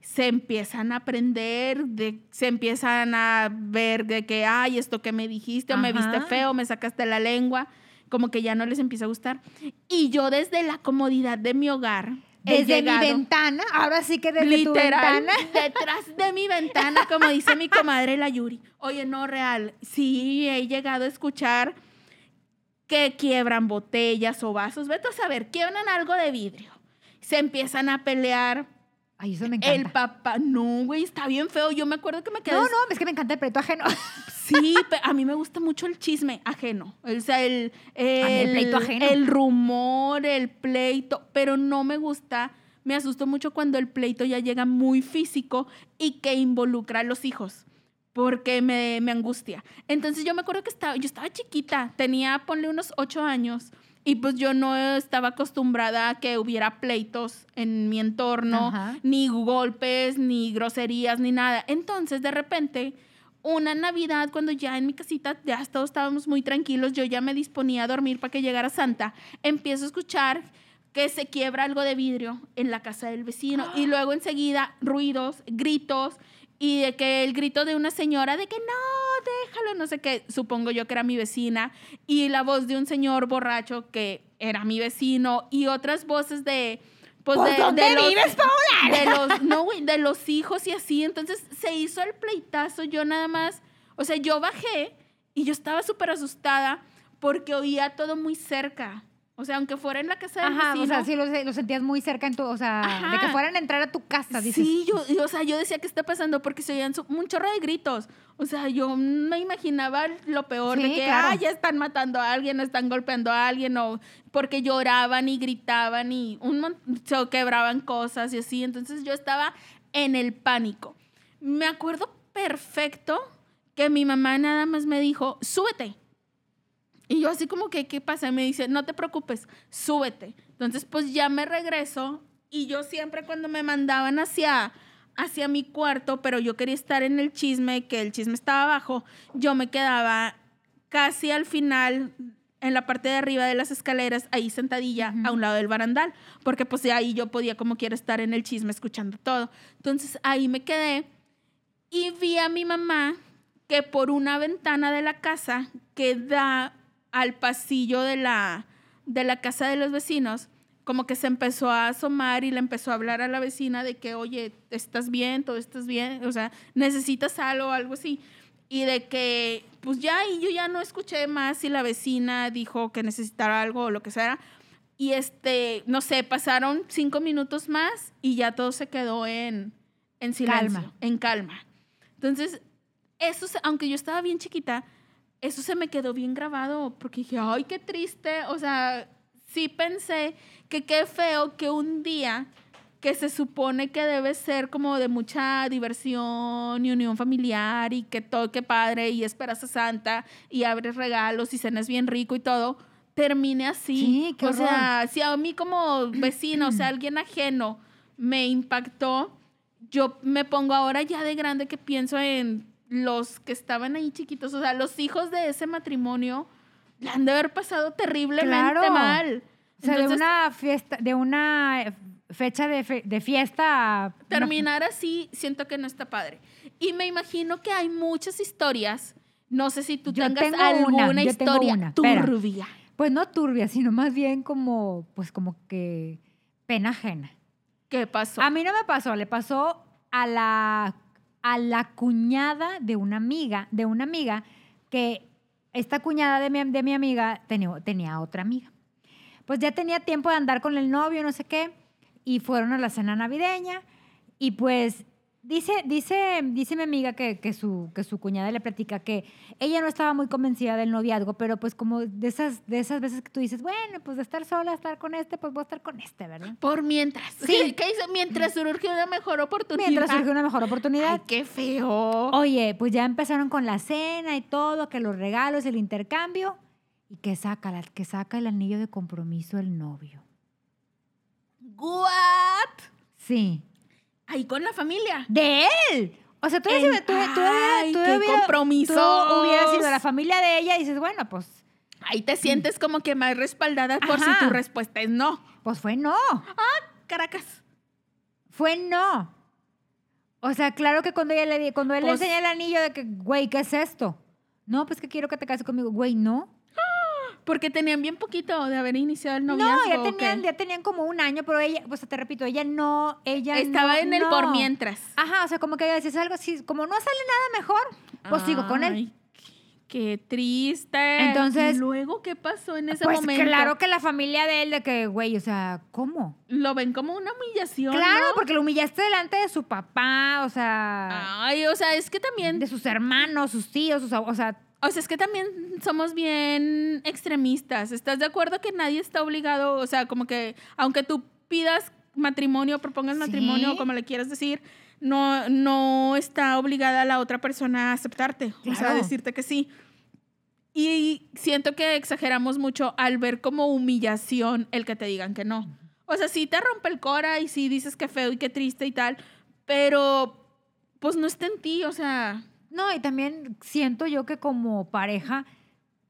se empiezan a aprender, de, se empiezan a ver de que, ay, esto que me dijiste, o me viste Ajá. feo, me sacaste la lengua. como que ya no les empieza a gustar. Y yo desde la comodidad de mi hogar, Desde mi ventana, ahora sí que desde tu Literal, ventana. <laughs> detrás de mi ventana, como dice mi comadre la Yuri. Oye, no, real. Sí, he llegado a escuchar que quiebran botellas o vasos. Vete a saber, quiebran algo de vidrio. Se empiezan a pelear. Ay, eso me encanta. El papá, no, güey, está bien feo. Yo me acuerdo que me quedé. no, no, es que me encanta el pleito ajeno. <laughs> Sí, a mí me gusta mucho el chisme ajeno. O sea, el, el pleito ajeno. el rumor, el pleito, pero no me gusta. Me asusto mucho cuando el pleito ya llega muy físico y que involucra a los hijos, porque me, me angustia. Entonces yo me acuerdo que estaba, yo estaba chiquita, tenía, ponle unos ocho años, y pues yo no estaba acostumbrada a que hubiera pleitos en mi entorno, Ajá. ni golpes, ni groserías, ni nada. Entonces, de repente, una Navidad, cuando ya en mi casita ya todos estábamos muy tranquilos, yo ya me disponía a dormir para que llegara Santa, empiezo a escuchar que se quiebra algo de vidrio en la casa del vecino y <gasps> luego enseguida ruidos, gritos y de que el grito de una señora de que no, déjalo, no sé qué, supongo yo que era mi vecina y la voz de un señor borracho que era mi vecino y otras voces de pues, ¿Por de, dónde de los, vives, Paola? de <laughs> los no güey, de los hijos y así entonces se hizo el pleitazo yo nada más o sea yo bajé y yo estaba súper asustada porque oía todo muy cerca o sea aunque fuera en la casa del Ajá, o sea, sí lo, lo sentías muy cerca en tu, o sea, de que fueran a entrar a tu casa, dices. Sí, yo, o sea, yo decía, ¿qué está pasando? Porque se oían un chorro de gritos. O sea, yo me imaginaba lo peor de que, claro. ah, ya están matando a alguien, están golpeando a alguien, o porque lloraban y gritaban y un se quebraban cosas y así. Entonces yo estaba en el pánico. Me acuerdo perfecto que mi mamá nada más me dijo, súbete. Y yo así como que, ¿qué pasa? Y me dice, no te preocupes, súbete. Entonces, pues ya me regreso y yo siempre cuando me mandaban hacia, hacia mi cuarto, pero yo quería estar en el chisme, que el chisme estaba abajo, yo me quedaba casi al final, en la parte de arriba de las escaleras, ahí sentadilla Ujú. a un lado del barandal, porque pues ahí yo podía como quiera estar en el chisme escuchando todo. Entonces ahí me quedé y vi a mi mamá que por una ventana de la casa que da al pasillo de la, de la casa de los vecinos, como que se empezó a asomar y le empezó a hablar a la vecina de que, oye, ¿estás bien? ¿Todo estás bien? O sea, ¿necesitas algo o algo así? Y de que, pues ya, y yo ya no escuché más si la vecina dijo que necesitara algo o lo que sea. Y este, no sé, pasaron cinco minutos más y ya todo se quedó en, en silencio, Calma. en calma. Entonces, eso, aunque yo estaba bien chiquita, eso se me quedó bien grabado porque dije, ay, qué triste. O sea, sí pensé que qué feo que un día que se supone que debe ser como de mucha diversión y unión familiar y que todo, que padre y esperas a Santa y abres regalos y cenas bien rico y todo, termine así. Sí, qué o horror. sea, si a mí como vecino, o sea, alguien ajeno me impactó, yo me pongo ahora ya de grande que pienso en los que estaban ahí chiquitos, o sea, los hijos de ese matrimonio la han de haber pasado terriblemente Claro. mal. O sea, de Entonces, una fiesta, de una fecha de, fe- de fiesta. terminar así, siento que no está padre. Y me imagino que hay muchas historias. No sé si tú Yo tengas tengo alguna una, yo tengo historia una, espera. turbia. Pues no turbia, sino más bien como, pues como que pena ajena. ¿Qué pasó? A mí no me pasó, le pasó a la, a la cuñada de una amiga, de una amiga que esta cuñada de mi, de mi amiga tenía, tenía otra amiga. Pues ya tenía tiempo de andar con el novio, no sé qué, y fueron a la cena navideña y pues dice, dice, dice mi amiga que, que, su, que su cuñada le platica que ella no estaba muy convencida del noviazgo, pero pues como de esas, de esas veces que tú dices, bueno, pues de estar sola, estar con este, pues voy a estar con este, ¿verdad? Por mientras. Sí. <laughs> ¿Qué dice? Mientras surge una mejor oportunidad. Mientras surge una mejor Ay, oportunidad. qué feo. Oye, pues ya empezaron con la cena y todo, que los regalos, el intercambio, y que saca, que saca el anillo de compromiso el novio. ¿What? Sí. Ahí con la familia. ¡De él! O sea, tú, En- tú, tú ¡Ay, tú qué hubieras- compromisos! tú hubieras sido la familia de ella y dices, bueno, pues, Ahí te sientes como que más respaldada por si tu respuesta es no. pues fue no. Caracas. Fue no. O sea, claro que cuando ella le cuando él Pues- le enseña el anillo de que, güey, ¿qué es esto? No, pues que quiero que te cases conmigo. Güey, no. Porque tenían bien poquito de haber iniciado el No, noviazgo. ya ¿o tenían, ya tenían como un año, pero ella, pues te repito, ella no, ella Estaba no- en el no. por mientras. Ajá, o sea, como que ella decía "Es algo así, como no sale nada mejor, pues sigo con él. Ay, Qué triste. Entonces- ¿Y luego qué pasó en ese Pues momento? claro que la familia de él, de que, güey, o sea, ¿cómo? Lo ven como una humillación. Claro, ¿no? porque lo humillaste delante de su papá, o sea, Ay, o sea, es que también. de sus hermanos, sus tíos, sus, o sea, O sea, es que también somos bien extremistas. ¿Estás de acuerdo que nadie está obligado? O sea, como que aunque tú pidas matrimonio, propongas Sí. matrimonio, o como le quieras decir, no, no está obligada la otra persona a aceptarte. O sea, a decirte que sí. Y siento que exageramos mucho al ver como humillación el que te digan que no. O sea, sí te rompe el cora y sí dices que feo y que triste y tal, pero pues no está en ti, o sea, no, y también siento yo que como pareja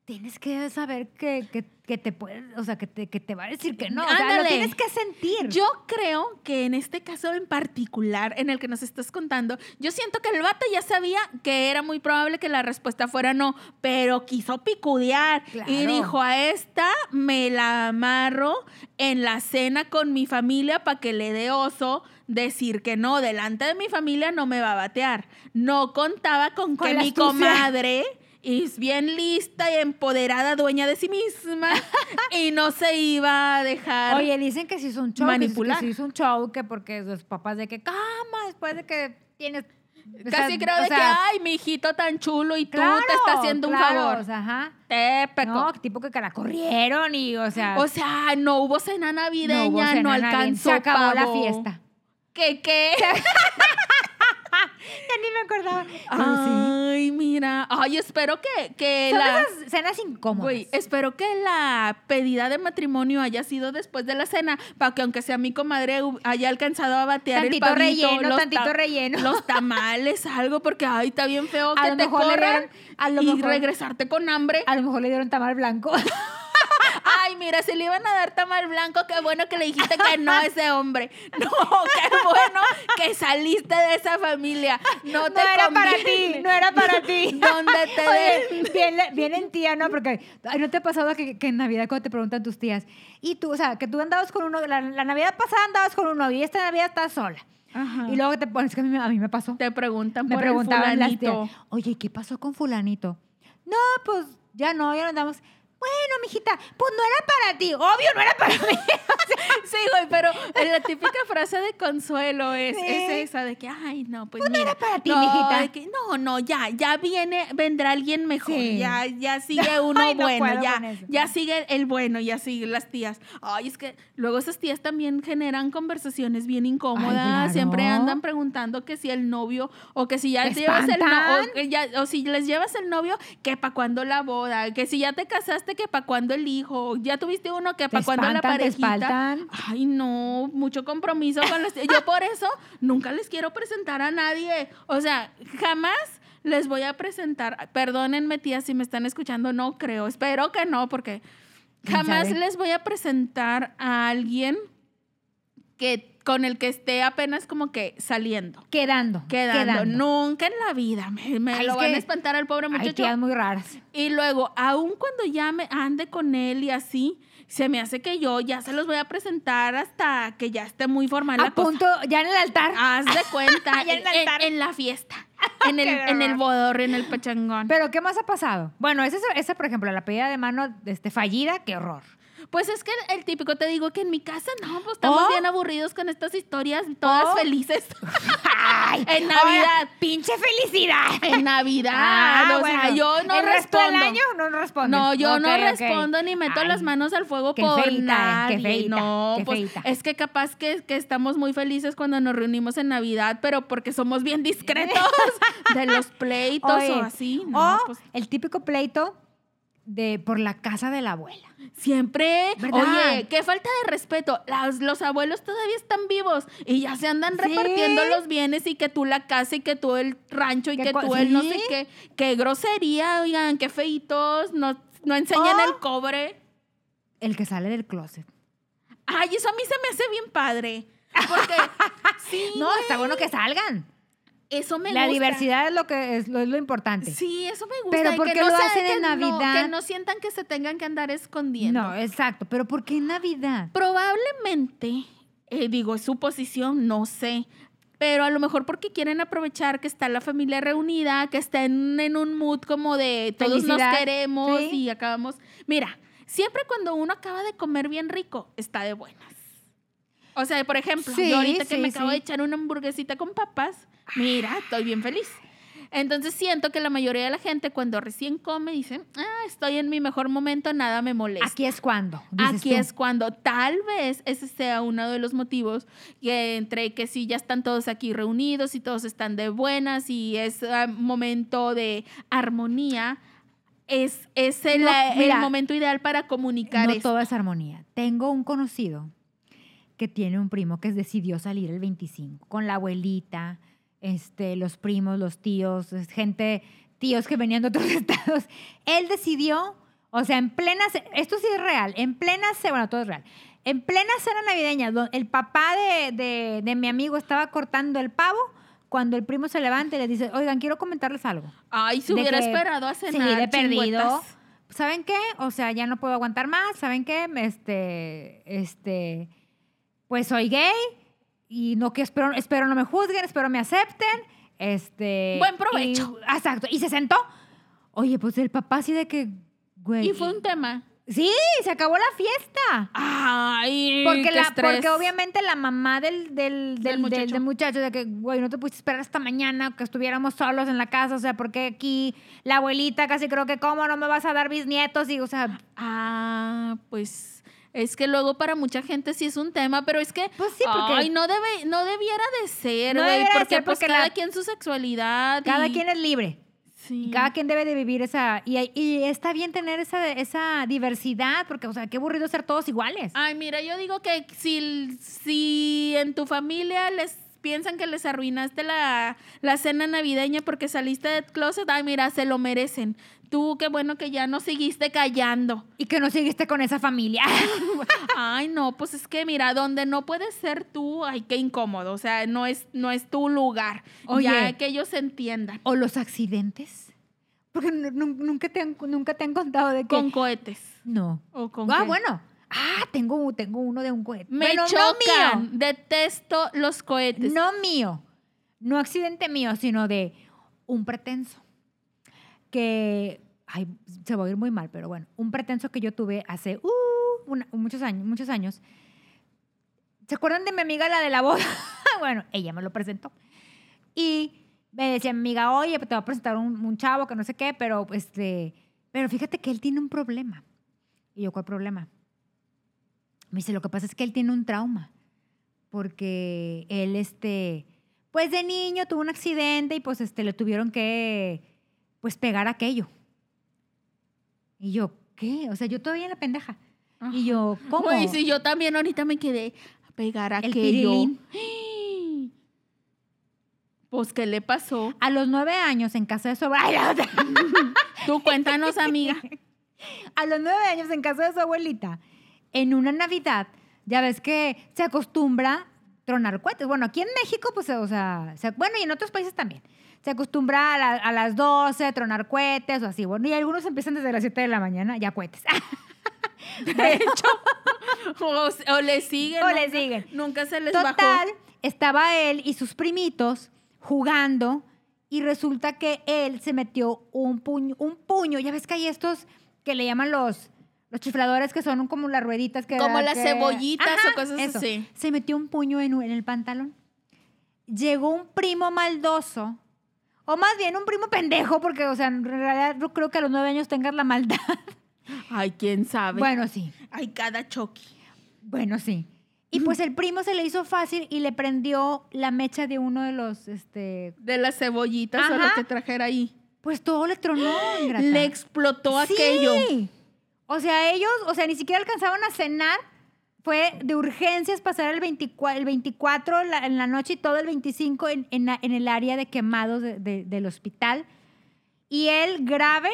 tienes que saber que, que, que te puede, o sea, que te, que te va a decir que no, o sea, lo tienes que sentir. Yo creo que en este caso en particular, en el que nos estás contando, yo siento que el vato ya sabía que era muy probable que la respuesta fuera no, pero quiso picudear y dijo a esta me la amarro en la cena con mi familia para que le dé oso decir que no, delante de mi familia no me va a batear. No contaba con, Con que mi astucia. comadre es bien lista y empoderada, dueña de sí misma, <laughs> y no se iba a dejar. Oye, dicen que si hizo un show, manipular. que hizo un show, que porque los papás de que cama después de que tienes... o sea, Casi creo de sea, que, ay, mi hijito tan chulo y tú te estás haciendo un favor. o sea, ajá. Te peco. No, tipo que la corrieron y, o sea... O sea, no hubo cena no navideña, no, navideña, alcanzó Se acabó la fiesta. ¿Qué, qué? <laughs> Ya ni me acordaba. Pero sí. Ay, mira. Ay, espero que, que Son la... esas cenas incómodas. Güey, espero que la pedida de matrimonio haya sido después de la cena, para que aunque sea mi comadre haya alcanzado a batear Tantito el pavito, relleno, los tantito ta- relleno. los tamales, algo, porque ay, está bien feo A que lo te corran dieron- a lo y mejor- regresarte con hambre. A lo mejor le dieron tamal blanco. <laughs> Ay, mira, se le iban a dar tamal blanco, qué bueno que le dijiste que no a ese hombre. <laughs> No, qué bueno que saliste de esa familia. No, No te era para conviene. ti, no era para ti. <laughs> Donde te Oye, bien, bien en tía, ¿no? Porque ¿no te ha pasado que, que en Navidad cuando te preguntan tus tías, y tú, o sea, que tú andabas con uno, la, la Navidad pasada andabas con uno y esta Navidad estás sola. Ajá. Y luego te pones, que a mí, me- a mí me pasó. te preguntan me por preguntaban el las fulanito. tías, oye, ¿y ¿qué pasó con fulanito? No, pues ya no, ya no andamos. Bueno, mijita, pues no era para ti. Obvio, no era para <laughs> mí. Sí, güey, pero la típica frase de consuelo es, Sí. es esa de que, ay, no, pues Pues no era para ti, no, mijita. que, no, no, ya, ya viene, vendrá alguien mejor. Sí. Ya, ya <laughs> sigue uno Ay, no bueno, ya, ya sigue el bueno, ya siguen las tías. Ay, es que luego esas tías también generan conversaciones bien incómodas. claro. Siempre andan preguntando que si el novio, o que si ya ¿Te llevas el novio, o, ya- o si les llevas el novio, que para cuándo la boda, que si ya te casaste, que para cuándo el hijo, ya tuviste uno, que para cuándo la te parejita. Ay, no, mucho compromiso con los... Yo por eso nunca les quiero presentar a nadie. O sea, jamás les voy a presentar. Perdónenme, tías, si me están escuchando, no creo. Espero que no, porque ¿Quién jamás les voy a presentar a alguien que con el que esté apenas como que saliendo. Quedando. Quedando. Nunca en la vida. Me, lo van a espantar al pobre Hay muchacho. tías muy raras. Y luego, aun cuando ya me ande con él y así, se me hace que yo ya se los voy a presentar hasta que ya esté muy formal la A cosa. punto, ya en el altar. Haz de cuenta, <laughs> Ya en el altar. en la fiesta, <laughs> en el, en el horror. bodor, en el pachangón. Pero, ¿qué más ha pasado? Bueno, esa, esa por ejemplo, la pedida de mano este, fallida, qué horror. Pues es que el típico te digo que en mi casa no, pues estamos Oh. bien aburridos con estas historias, todas Oh. felices. ¡Ay! <laughs> En Navidad. ¡Pinche felicidad! en Navidad. Ah, o sea, yo no ¿El resto respondo. del año no respondes? No, yo no respondo ni meto Ay, las manos al fuego por feíta, eh, nadie. qué feíta, no, qué pues es que capaz que, que estamos muy felices cuando nos reunimos en Navidad, pero porque somos bien discretos <laughs> de los pleitos Oye, o así. No, o pues el típico pleito de por la casa de la abuela. siempre. ¿Verdad? Oye, qué falta de respeto. Las- los abuelos todavía están vivos y ya se andan Sí. repartiendo los bienes y que tú la casa y que tú el rancho y ¿Qué que tú el no sé qué. Qué grosería, oigan, qué feitos. No, no enseñan el cobre. El que sale del closet. Ay, eso a mí se me hace bien padre. Porque, <laughs> sí. No, está bueno que salgan. Eso me la gusta. diversidad es lo que es lo, es lo importante. Sí, eso me gusta. Pero ¿por qué no lo hacen en que no- Navidad? que no sientan que se tengan que andar escondiendo. No, exacto. Pero ¿por qué en Navidad? Probablemente, eh, digo, es su posición, no sé. Pero a lo mejor porque quieren aprovechar que está la familia reunida, que está en, en un mood como de todos Felicidad, nos queremos sí. y acabamos. Mira, siempre cuando uno acaba de comer bien rico, está de buenas. O sea, por ejemplo, Sí, yo ahorita que me acabo de echar una hamburguesita con papas, mira, estoy bien feliz. Entonces siento que la mayoría de la gente cuando recién come dice, ah, estoy en mi mejor momento, nada me molesta. Aquí es cuando. dices Aquí tú. es cuando tal vez ese sea uno de los motivos que entre que sí ya están todos aquí reunidos y todos están de buenas y es ah, momento de armonía, es, es el, No, el mira, momento ideal para comunicar No esto. todo es armonía. Tengo un conocido que tiene un primo que decidió salir el 25 con la abuelita, este, los primos, los tíos, gente, tíos que venían de otros <laughs> estados. Él decidió, o sea, en plena, esto sí es real, en plena, bueno, todo es real. En plena cena navideña, el papá de, de- de mi amigo estaba cortando el pavo. Cuando el primo se levanta y le dice, oigan, quiero comentarles algo. Ay, se hubiera que esperado a Sí, cenar. de perdido. ¿Saben qué? O sea, ya no puedo aguantar más. ¿Saben qué? Este, este, pues soy gay y no que espero, espero no me juzguen, espero me acepten. Este. Buen provecho. y- exacto. Y se sentó. Oye, pues el papá así de que, güey. Y fue un tema. Sí, se acabó la fiesta. Ay, Porque, qué la, estrés. porque obviamente la mamá del, del, del, del- muchacho. del muchacho, de que, güey, no te pudiste esperar hasta mañana, que estuviéramos solos en la casa, o sea, porque aquí la abuelita casi creo que, ¿cómo no me vas a dar bisnietos? Y, o sea, Ah, pues es que luego para mucha gente sí es un tema, pero es que Pues sí, porque- ay, no debe no debiera de ser, güey, de porque, ser pues porque cada quien su sexualidad cada y- quien es libre. sí. Cada quien debe de vivir esa... Y, y está bien tener esa, esa diversidad, porque, o sea, qué aburrido ser todos iguales. Ay, mira, yo digo que si, si en tu familia les piensan que les arruinaste la, la cena navideña porque saliste del closet, ay, mira, se lo merecen. Tú, qué bueno que ya no seguiste callando. Y que no seguiste con esa familia. <laughs> Ay, no, pues es que mira, donde no puedes ser tú, ay, qué incómodo. O sea, no es, no es tu lugar. Oye. Ya que ellos entiendan. o los accidentes. Porque nu- nu- nunca te han, nunca te han contado de que... Con cohetes. No. O con ah, qué. bueno. Ah, tengo, tengo uno de un cohete. Me Bueno, no chocan. mío. Detesto los cohetes. No mío. No accidente mío, sino de un pretenso. Que, ay, se va a oír muy mal, pero bueno, un pretenso que yo tuve hace uh, muchos años, muchos años. ¿Se acuerdan de mi amiga, la de la boda? <laughs> bueno, ella me lo presentó. Y me decía mi amiga, oye, te va a presentar un, un chavo que no sé qué, pero, este, pero fíjate que él tiene un problema. Y yo, ¿cuál problema? Me dice, lo que pasa es que él tiene un trauma. Porque él, este, pues de niño tuvo un accidente y pues este, le tuvieron que, pues pegar aquello. Y yo, ¿qué? O sea, yo todavía en la pendeja. Y yo, ¿cómo? Uy, sí, yo también ahorita me quedé a pegar El aquello. <gasps> Pues, ¿qué le pasó? A los nueve años en casa de su abuelita. <laughs> Ay, la otra. Tú cuéntanos, amiga. <laughs> A los nueve años en casa de su abuelita, en una Navidad, ya ves que se acostumbra tronar cohetes. Bueno, aquí en México, pues, o sea, se- bueno, y en otros países también. Se acostumbra a, la- a las 12 tronar cohetes o así. Bueno, y algunos empiezan desde las 7 de la mañana, ya cohetes. <laughs> De hecho, <laughs> o, o le siguen. O le nunca- siguen. Nunca se les Total, bajó. estaba él y sus primitos jugando y resulta que él se metió un puño, un puño. Ya ves que hay estos que le llaman los, los chifladores que son como las rueditas que... Como las que- cebollitas Ajá, o cosas eso. así. Se metió un puño en, en el pantalón. Llegó un primo maldoso, o más bien un primo pendejo, porque, o sea, en realidad no creo que a los nueve años tengas la maldad. <laughs> Ay, quién sabe. bueno, sí. Ay, cada choque. Bueno, sí. Y pues el primo se le hizo fácil y le prendió la mecha de uno de los, este, De las cebollitas o lo Ajá. que trajera ahí. pues todo le tronó, ingrata. <gasps> Le explotó Sí. aquello. O sea, ellos, o sea, ni siquiera alcanzaban a cenar. Fue de urgencias pasar el 24, el 24 en la, noche y todo el 25 en, en la- en el área de quemados de- de- del hospital. Y él grave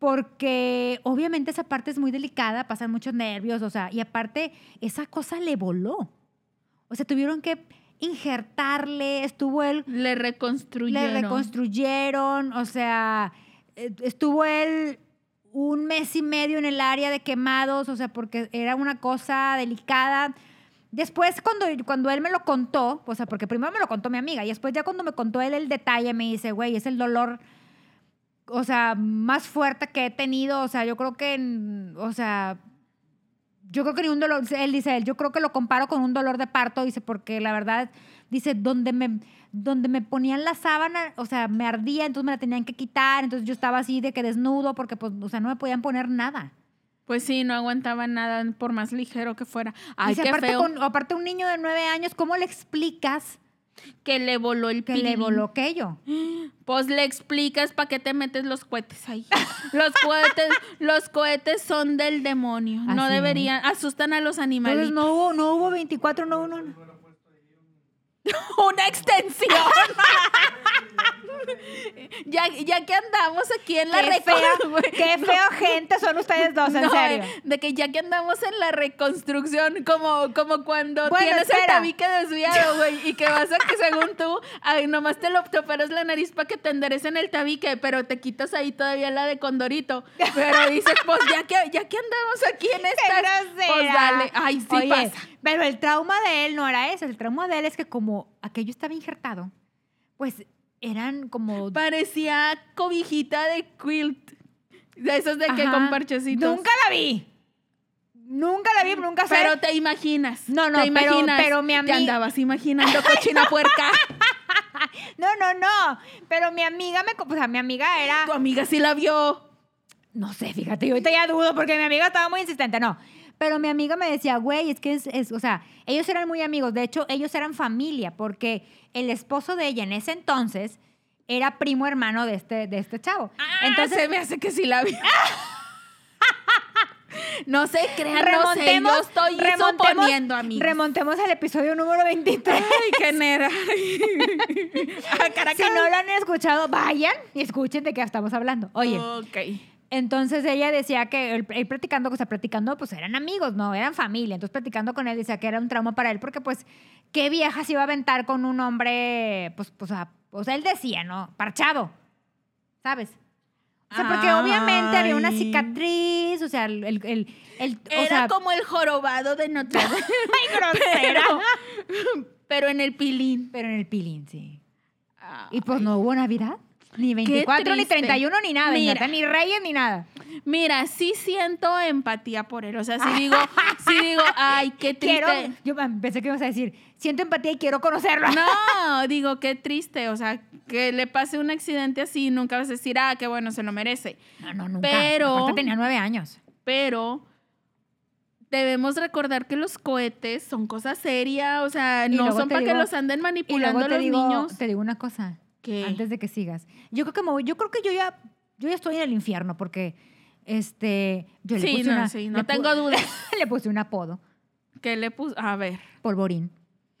porque obviamente esa parte es muy delicada, pasan muchos nervios, o sea, y aparte esa cosa le voló. O sea, tuvieron que injertarle, estuvo él Le reconstruyeron. le reconstruyeron, o sea, eh, estuvo él un mes y medio en el área de quemados, o sea, porque era una cosa delicada. Después, cuando, cuando él me lo contó, o sea, porque primero me lo contó mi amiga, y después ya cuando me contó él el detalle, me dice, güey, es el dolor, o sea, más fuerte que he tenido, o sea, yo creo que, o sea, yo creo que ni un dolor, él dice, él, yo creo que lo comparo con un dolor de parto, dice, porque la verdad, dice, donde me, donde me ponían la sábana, o sea, me ardía, entonces me la tenían que quitar, entonces yo estaba así de que desnudo, porque pues, o sea, no me podían poner nada. Pues sí, no aguantaba nada por más ligero que fuera. Ay, Dice, qué aparte, feo. con- aparte un niño de nueve años, ¿cómo le explicas Que le voló el que le voló aquello? Pues le explicas para qué te metes los cohetes ahí. Los cohetes, los cohetes son del demonio. No es. deberían, asustan a los animales. No hubo, no hubo 24, no hubo... no- <laughs> Una extensión. <laughs> <laughs> ya, ya que andamos aquí en la Qué feo, <laughs> qué feo gente son ustedes dos, en No, serio. De que ya que andamos en la reconstrucción, como, como cuando Bueno, tienes el espera. tabique desviado, güey, y que vas a que según tú, ay, nomás te lo te operas la nariz para que te enderecen el tabique, pero te quitas ahí todavía la de condorito. Pero dices, pues ya que, ya que andamos aquí en <laughs> ¡Qué esta, pues dale. Ay, sí Oye, pasa. Pero el trauma de él no era eso. El trauma de él es que como aquello estaba injertado, pues eran como... Parecía cobijita de quilt. De esos de que con parchecitos. Nunca la vi. Nunca la vi, nunca sé. Pero te imaginas. No, no, te pero- imaginas. pero mi Te amiga- andabas imaginando cochina <laughs> puerca. <laughs> No, no, no. Pero mi amiga me... O sea, mi amiga era... tu amiga sí la vio. No sé, fíjate, yo ahorita ya dudo porque mi amiga estaba muy insistente, no. Pero mi amiga me decía, güey, es que es, es- o sea, ellos eran muy amigos, de hecho, ellos eran familia, porque el esposo de ella en ese entonces era primo hermano de este, de este chavo. Entonces Entonces, se me hace que sí la vio. <laughs> no se crean, remontemos, no sé, yo estoy remontemos, suponiendo, amigos. remontemos al episodio número 23. Ay, qué nera. <laughs> Ah, si no lo han escuchado, vayan y escuchen de qué estamos hablando. Oye, Ok. Entonces ella decía que él, él platicando, o sea, platicando, pues eran amigos, no, eran familia. Entonces platicando con él decía que era un trauma para él porque pues, ¿qué vieja se iba a aventar con un hombre, pues, pues, a- o sea, él decía, ¿no? Parchado, ¿sabes? O sea, porque obviamente había una cicatriz, o sea, el, el, el- el- o Era sea, como el jorobado de Notre <laughs> Dame. ay, grosera. pero, pero en el pilín. Pero en el pilín, sí. Ah. Y pues no hubo Navidad, ni 24, ni triste. 31, ni nada, Mira. Ni Reyes, ni nada. Mira, sí siento empatía por él. O sea, sí <laughs> digo, sí digo, ay, qué triste. Quiero, yo pensé que ibas a decir, siento empatía y quiero conocerlo. No, <laughs> digo, qué triste. O sea, que le pase un accidente así, nunca vas a decir, ah, qué bueno, se lo merece. No, no, nunca. Pero- Aparte tenía nueve años. Pero debemos recordar que los cohetes son cosas serias. O sea, Y no son para que los anden Y manipulando luego te los digo, niños. te digo una cosa. Antes de que sigas. Yo creo que me voy- yo creo que yo ya, yo ya estoy en el infierno porque este, yo le Sí, puse no, una, sí, no le tengo dudas. <laughs> le puse un apodo, ¿Qué le puso? A ver. polvorín.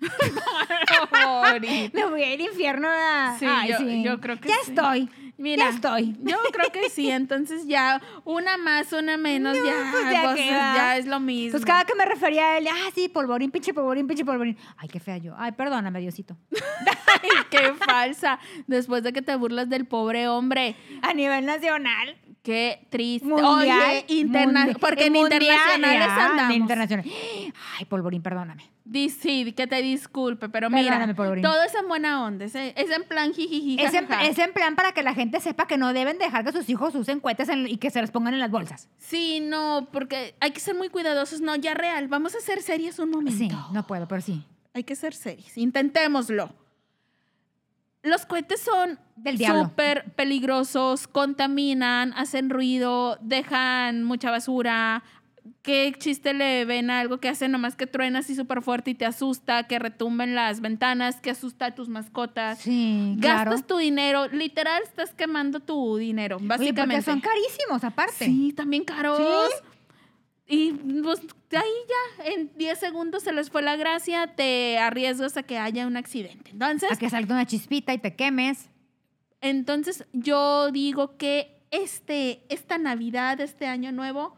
<laughs> <laughs> Me voy a ir al infierno. a- Sí, Ay, yo- sí. yo creo que ya estoy. Mira, ya estoy. Yo creo que sí, entonces ya una más, una menos, No, ya, pues ya pues, queda. ya es lo mismo. Pues cada que me refería a él, ah, sí, polvorín, pinche polvorín, pinche polvorín. Ay, qué fea yo. Ay, perdóname, Diosito. <laughs> Ay, qué falsa. Después de que te burlas del pobre hombre. A nivel nacional. Qué triste. Mundial. Oye, interna- porque en internacionales andamos. en internacional. Ay, polvorín, perdóname. Di- sí, que te disculpe, pero Perdóname, mira, polvorín. todo es en buena onda. Es, es en plan jijiji. Es en, es en plan para que la gente sepa que no deben dejar que sus hijos usen cohetes en- y que se los pongan en las bolsas. Sí, no, porque hay que ser muy cuidadosos. No, ya real. Vamos a ser serios un momento. Sí, no puedo, pero sí. Hay que ser serios. Intentémoslo. Los cohetes son Del súper peligrosos, contaminan, hacen ruido, dejan mucha basura. ¿Qué chiste le ven a algo que hace nomás que truena así súper fuerte y te asusta, que retumba en las ventanas, que asusta a tus mascotas? Sí, claro. Gastas tu dinero, literal estás quemando tu dinero, Oye, básicamente. porque son carísimos, aparte. Sí, también caros. ¿Sí? Y pues ahí ya, en 10 segundos se les fue la gracia, te arriesgas a que haya un accidente. Entonces, A que salga una chispita y te quemes. entonces yo digo que este, esta Navidad, este año nuevo,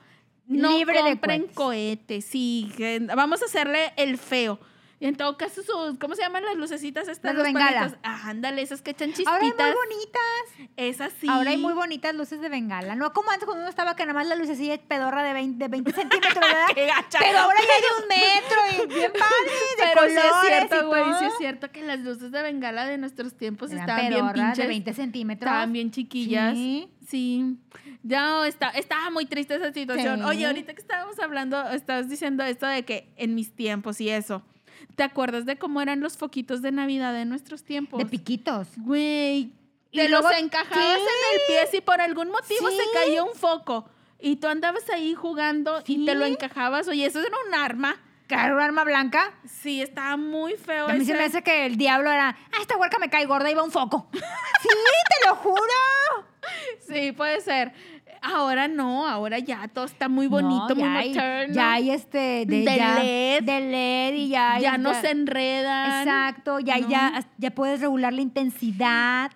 no Libre de compren cohetes. cohetes. Sí, vamos a hacerle el feo. Y en todo caso, sus, ¿cómo se llaman las lucecitas estas? Las de Los bengala. palitos. Ah, ándale, esas que echan Ahora hay muy chispitas. bonitas. Esas sí. Ahora hay muy bonitas luces de bengala. No como antes cuando uno estaba que nada más la lucecilla es pedorra de 20, de 20 centímetros, ¿verdad? <laughs> Qué gacha. Pero ahora ya hay de un metro y bien <laughs> padres, de Pero sí colores es y cierto, güey, sí es cierto que las luces de bengala de nuestros tiempos Eran estaban bien pinches. de 20 centímetros. Estaban bien chiquillas. Sí. Sí. Ya está, estaba muy triste esa situación. Sí. Oye, ahorita que estábamos hablando, estabas diciendo esto de que en mis tiempos y eso. ¿Te acuerdas de cómo eran los foquitos de Navidad de nuestros tiempos? De piquitos. Güey, Y te los luego- encajabas en el pie si por algún motivo Sí. se cayó un foco y tú andabas ahí jugando y te lo encajabas. Oye, eso era un arma. Claro, un arma blanca. Sí, estaba muy feo. A mí se me hace que el diablo era, ah, esta huerca me cae gorda y va un foco. <laughs> sí, te lo juro. <laughs> Sí, puede ser. Ahora no, ahora ya todo está muy bonito, No, muy ya hay, moderno. ya hay este de, De ya- LED. de LED y ya hay- ya no se enredan. Exacto, ya, No. ya, ya puedes regular la intensidad.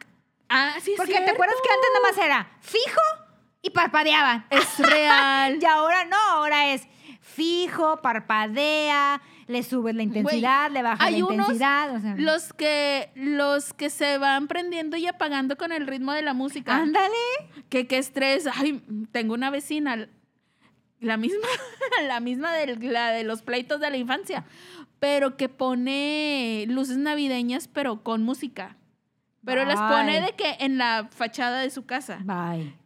Ah, sí, Porque te acuerdas que antes nada más era fijo y parpadeaban. Es real. <laughs> Y ahora no, ahora es fijo, parpadea, le subes la intensidad, le bajas hay la unos, intensidad. O sea, Los que, los que se van prendiendo y apagando con el ritmo de la música. ándale. Que qué estrés. Ay, tengo una vecina, la misma, <laughs> la misma de la de los pleitos de la infancia, pero que pone luces navideñas, pero con música. Pero las pone de que en la fachada de su casa. Bye.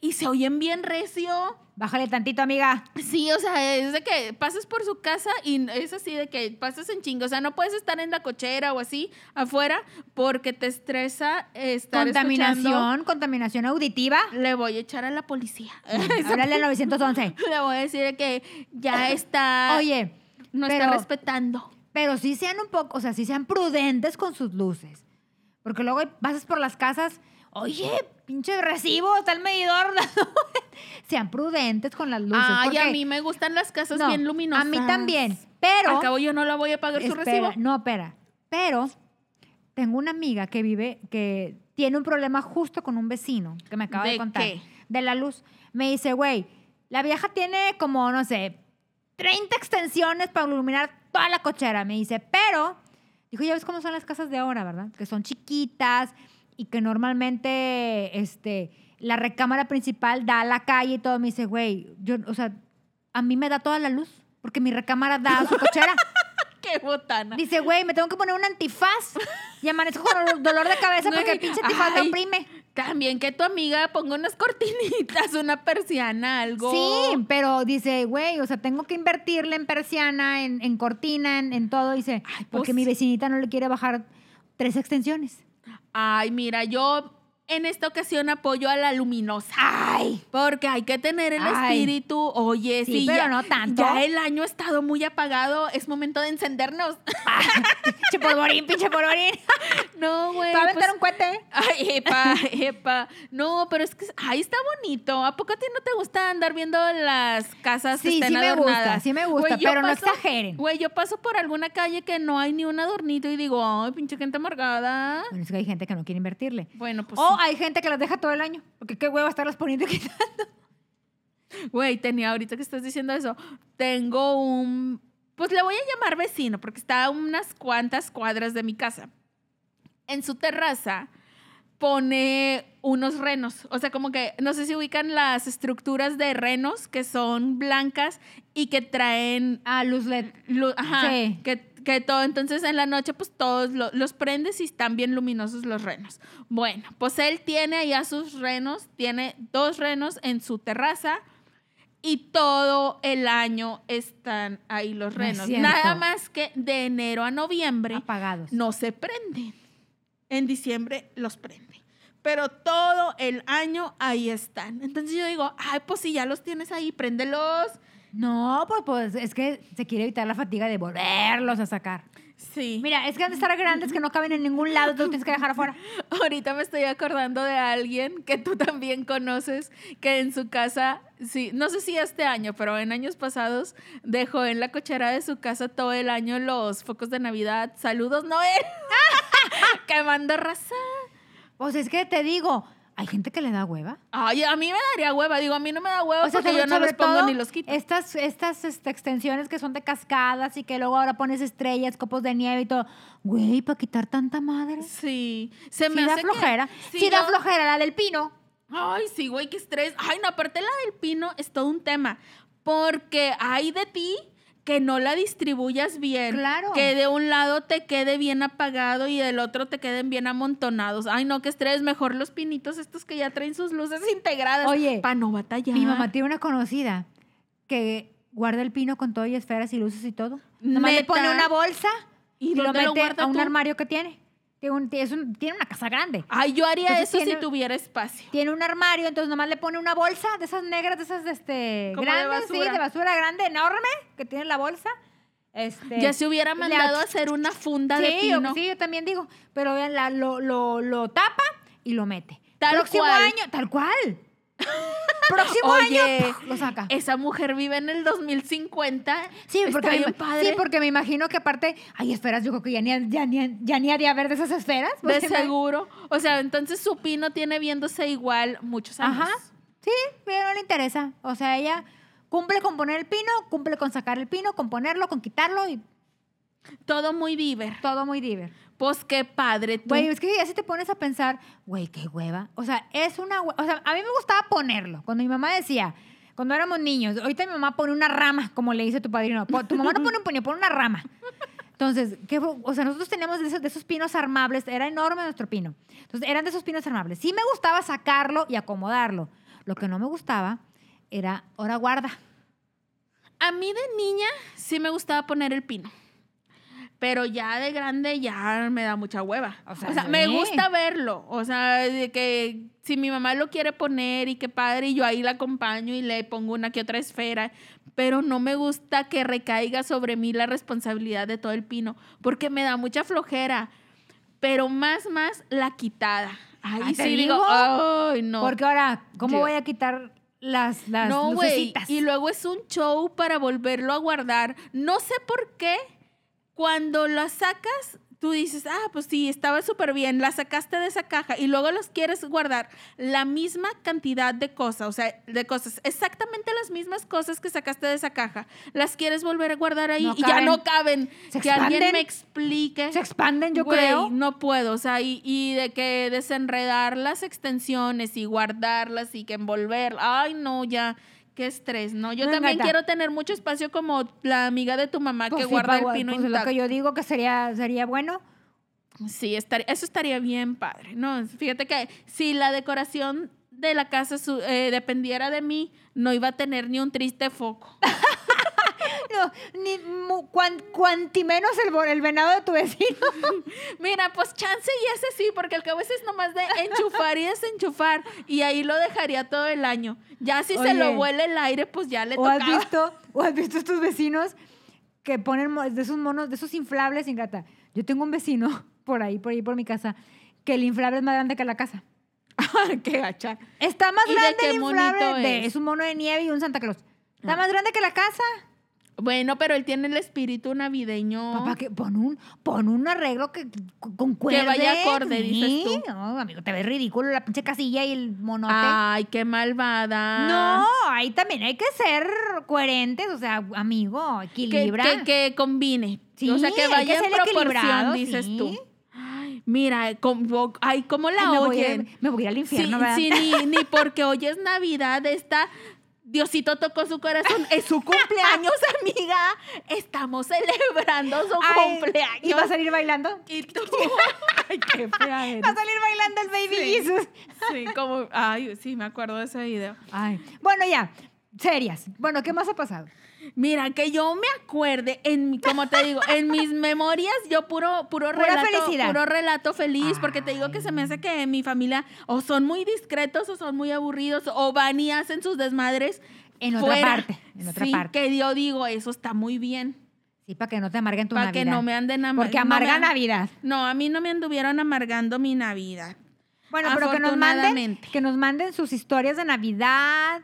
Y se oyen bien recio. Bájale tantito, amiga. Sí, o sea, es de que pasas por su casa y es así de que pasas en chingo. O sea, no puedes estar en la cochera o así afuera porque te estresa estar Contaminación, escuchando. contaminación auditiva. Le voy a echar a la policía. Háblale <laughs> al 911. Le voy a decir de que ya está. Oye, no pero- está respetando. pero sí sean un poco, o sea, sí sean prudentes con sus luces. Porque luego pasas por las casas, oye, pinche recibo, está el medidor. <laughs> sean prudentes con las luces. Ay, a mí me gustan las casas No, bien luminosas. A mí también, pero... Al cabo yo no la voy a pagar su recibo. No, espera. Pero tengo una amiga que vive, que tiene un problema justo con un vecino, que me acaba de, ¿De contar. qué? De la luz. Me dice, güey, la vieja tiene como, no sé, 30 extensiones para iluminar toda la cochera. Me dice, pero, dijo, ya ves cómo son las casas de ahora, ¿verdad? Que son chiquitas y que normalmente, este, la recámara principal da a la calle y todo. Me dice, güey, yo, o sea, a mí me da toda la luz porque mi recámara da a su cochera. <laughs> Qué botana. Dice, güey, me tengo que poner un antifaz y amanezco con dolor de cabeza porque el pinche antifaz me ay, oprime. También que tu amiga ponga unas cortinitas, una persiana, algo. Sí, pero dice, güey, o sea, tengo que invertirle en persiana, en, en cortina, en, en todo. Dice, Ay, porque pues- mi vecinita no le quiere bajar tres extensiones. Ay, mira, yo en esta ocasión apoyo a la luminosa. ¡Ay! Porque hay que tener el Ay. espíritu. Oye, Sí, sí, pero ya, no tanto. Ya el año ha estado muy apagado. Es momento de encendernos. <laughs> Pinche polvorín, pinche polvorín. <laughs> no, güey. ¿Te va a aventar pues- un cohete? Ay, epa, epa. No, pero es que, ay, está bonito. ¿A poco a ti no te gusta andar viendo las casas que Sí, estén sí me adornadas? gusta, sí me gusta, pero no paso- exageren. Güey, yo paso por alguna calle que no hay ni un adornito y digo, ay, pinche gente amargada. Bueno, es que hay gente que no quiere invertirle. Bueno, pues o. hay gente que las deja todo el año. Porque qué huevo estarlas poniendo y <laughs> quitando. Güey, tenía ahorita que estás diciendo eso, tengo un, pues le voy a llamar vecino porque está a unas cuantas cuadras de mi casa. En su terraza pone unos renos, o sea, como que no sé si ubican las estructuras de renos que son blancas y que traen Ah, luz LED. ajá, Sí. que, que todo, entonces en la noche pues todos lo- los prendes y están bien luminosos los renos. Bueno, pues él tiene allá sus renos, tiene dos renos en su terraza y todo el año están ahí los renos. Nada más que de enero a noviembre Apagados. no se prenden. En diciembre los prende. Pero todo el año ahí están. Entonces yo digo, ay, pues si ya los tienes ahí, préndelos. No, pues, pues es que se quiere evitar la fatiga de volverlos a sacar. Sí. Mira, es que han de estar grandes que no caben en ningún lado, tú tienes que dejar afuera. <laughs> Ahorita me estoy acordando de alguien que tú también conoces, que en su casa, sí, no sé si este año, pero en años pasados dejó en la cochera de su casa todo el año los focos de Navidad. Saludos, Noel. <laughs> Quemando raza. Pues es que te digo, hay gente que le da hueva. Ay, a mí me daría hueva. Digo, a mí no me da hueva O porque yo no los pongo ni los quito. Estas, estas este, extensiones que son de cascadas y que luego ahora pones estrellas, copos de nieve y todo. Güey, para quitar tanta madre. Sí. Se me Sí da hace que- flojera. Sí, Sí da flojera la del pino. Ay, sí, güey, qué estrés. Ay, no, aparte la del pino es todo un tema. Porque hay de ti que no la distribuyas bien. Claro. Que de un lado te quede bien apagado y del otro te queden bien amontonados. Ay, no, qué estrés. Mejor los pinitos estos que ya traen sus luces integradas. Oye, Para no batallar. Mi mamá tiene una conocida que guarda el pino con todo y esferas y luces y todo. Nomás le pone una bolsa ¿Y y, lo mete a un tú? armario que tiene. Tiene, un- es un- tiene una casa grande. Ay, yo haría Entonces eso si tuviera espacio. Tiene un armario, entonces nomás le pone una bolsa de esas negras, de esas este, Como de grandes, sí, basura. de basura grande, enorme, que tiene la bolsa. Este, Ya se hubiera le mandado a hacer una funda sí, de pino. Yo, sí, yo también digo, pero vean, la- lo, lo, lo tapa y lo mete. Tal Próximo cual. año, tal cual. Próximo Oye, año, ¡puf! lo saca. Esa mujer vive en el 2050. Sí, porque, Está me, bien padre. sí, porque me imagino que aparte hay esferas, yo creo que ya ni, ya ni, ya ni haría ver de esas esferas. De me- seguro. O sea, entonces su pino tiene viéndose igual muchos años. Ajá. Sí, pero no le interesa. O sea, ella cumple con poner el pino, cumple con sacar el pino, con ponerlo, con quitarlo y Todo muy diver. todo muy diver. Pues qué padre tú. Güey, es que ya si te pones a pensar, güey, qué hueva. O sea, es una O sea, a mí me gustaba ponerlo. Cuando mi mamá decía, cuando éramos niños, ahorita mi mamá pone una rama, como le dice tu padrino. Tu mamá no pone un puño, pone una rama. Entonces, ¿qué, o sea, nosotros teníamos de esos, de esos pinos armables, era enorme nuestro pino. Entonces, eran de esos pinos armables. Sí me gustaba sacarlo y acomodarlo. Lo que no me gustaba era, ahora guarda. A mí de niña sí me gustaba poner el pino. Pero ya de grande ya me da mucha hueva. O O sea, me gusta verlo. O sea, de que si mi mamá lo quiere poner y qué padre, y yo ahí la acompaño y le pongo una que otra esfera. Pero no me gusta que recaiga sobre mí la responsabilidad de todo el pino, porque me da mucha flojera. Pero más, más la quitada. Ahí Ah, ¿te sí digo, ay, no. Porque ahora, ¿cómo Yo- voy a quitar las, las No, lucecitas? Y luego es un show para volverlo a guardar. No sé por qué cuando lo sacas, tú dices, ah, pues sí, estaba súper bien, la sacaste de esa caja y luego los quieres guardar la misma cantidad de cosas, o sea, de cosas, exactamente las mismas cosas que sacaste de esa caja, las quieres volver a guardar ahí No y ya no caben. Se que alguien me explique. Se expanden, yo creo. No puedo, o sea, y, y de que desenredar las extensiones y guardarlas y que envolver, ay, no, ya, qué estrés, ¿no? Yo No, también gata. quiero tener mucho espacio como la amiga de tu mamá Pues que sí, guarda pa- el pino pues lo intacto. que yo digo que sería, sería bueno. Sí, estaría, eso estaría bien padre, ¿no? Fíjate que si la decoración de la casa su- eh, dependiera de mí, no iba a tener ni un triste foco. <laughs> No, ni mu- cuan- cuanti menos el, venado de tu vecino. <laughs> Mira, pues chance y ese sí, porque al cabo ese es nomás de enchufar y desenchufar y ahí lo dejaría todo el año. Ya si se lo huele el aire, pues ya le ¿O has tocaba. visto, o has visto estos vecinos que ponen de esos monos, de esos inflables sin gata? Yo tengo un vecino <laughs> por ahí, por ahí por mi casa, que el inflable es más grande que la casa. <laughs> Qué gacha. Está más ¿Y de grande el inflable. de- es? es un mono de nieve y un Santa Claus. Está Ah. más grande que la casa. Bueno, pero él tiene el espíritu navideño. Papá, que pon un, pon un arreglo que con- concuerde. vaya acorde, dices tú. No, amigo, te ves ridículo la pinche casilla y el monote. Ay, qué malvada. No, ahí también hay que ser coherentes, o sea, amigo, que, equilibra. que, que combine. Sí, o sea, que hay que vaya en proporción, dices sí. tú. Ay, mira, como, ay, ¿cómo la Ay, me, voy a, me voy al Sí, infierno, ¿verdad? sí, ni, ni <laughs> porque hoy es Navidad, esta Diosito tocó su corazón. Es su cumpleaños, <laughs> amiga. Estamos celebrando su Ay, cumpleaños. ¿Y va a salir bailando? Y tú. <laughs> Ay, qué fea eres. Va a salir bailando el Baby Sí. Jesus. Sí, como. Ay, sí, me acuerdo de ese video. Ay, bueno, ya, serias. Bueno, ¿qué más ha pasado? Mira, que yo me acuerde, en como te digo, en mis <laughs> memorias, yo puro, puro relato, felicidad. puro relato feliz, porque te digo que se me hace que mi familia o son muy discretos o son muy aburridos o van y hacen sus desmadres En otra parte, en otra sí, parte. que yo digo, eso está muy bien, Sí, para que no te amarguen tu para Navidad. que no me anden amargando. Porque amarga Navidad. No, a mí no me anduvieron amargando mi Navidad. Bueno, pero que nos manden, que nos manden sus historias de Navidad,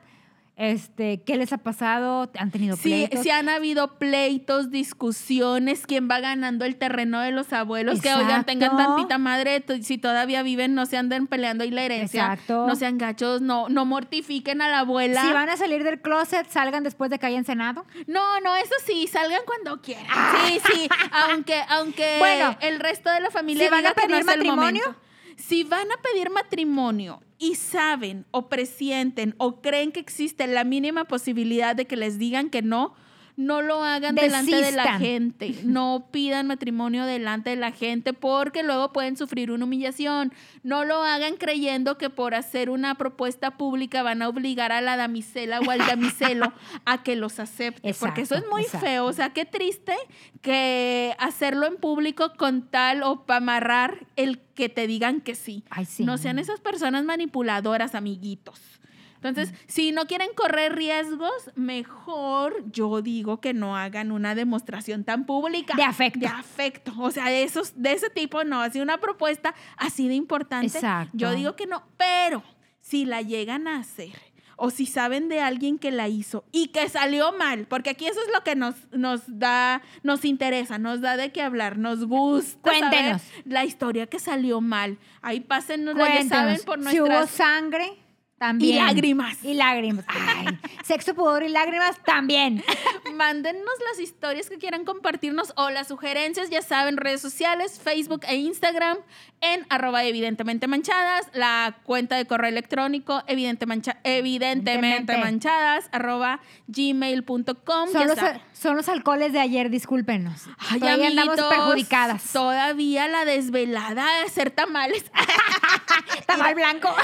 Este, ¿qué les ha pasado? ¿Han tenido Sí, pleitos? sí han habido pleitos, discusiones, quién va ganando el terreno de los abuelos, que oigan, tengan Exacto. tantita madre, si todavía viven, no se anden peleando y la herencia, Exacto. no sean gachos, no, no mortifiquen a la abuela. Si van a salir del closet, salgan después de que hayan cenado. No, no, eso sí, salgan cuando quieran. Sí, sí, aunque, aunque Bueno, el resto de la familia si van a no pedir es el matrimonio. Si van a pedir matrimonio y saben o presienten o creen que existe la mínima posibilidad de que les digan que no, no lo hagan delante de la gente. No pidan matrimonio delante de la gente porque luego pueden sufrir una humillación. No lo hagan creyendo que por hacer una propuesta pública van a obligar a la damisela o al damiselo a que los acepte. porque eso es muy exacto. feo. O sea, qué triste que hacerlo en público con tal o para amarrar el que te digan que sí. Ay, sí. No sean esas personas manipuladoras, amiguitos. Entonces, si no quieren correr riesgos, mejor yo digo que no hagan una demostración tan pública. De afecto. De afecto. O sea, de, esos, de ese tipo no. Así una propuesta así de importante. Exacto. Yo digo que no. Pero si la llegan a hacer o si saben de alguien que la hizo y que salió mal, porque aquí eso es lo que nos, nos da, nos interesa, nos da de qué hablar, nos gusta saber Cuéntenos. la historia que salió mal. Ahí pásennos, ya saben, por si hubo sangre, también. Y lágrimas. Y lágrimas. Ay, <laughs> sexo, pudor y lágrimas, también. <laughs> Mándennos las historias que quieran compartirnos o las sugerencias, ya saben, redes sociales, Facebook e Instagram, en arroba evidentemente manchadas, la cuenta de correo electrónico evidente mancha- evidentemente manchadas, arroba gmail.com. Son los, son los alcoholes de ayer, discúlpenos. Ay, Todavía andamos amiguitos, perjudicadas. Todavía la desvelada de hacer tamales. <laughs> Tamal blanco.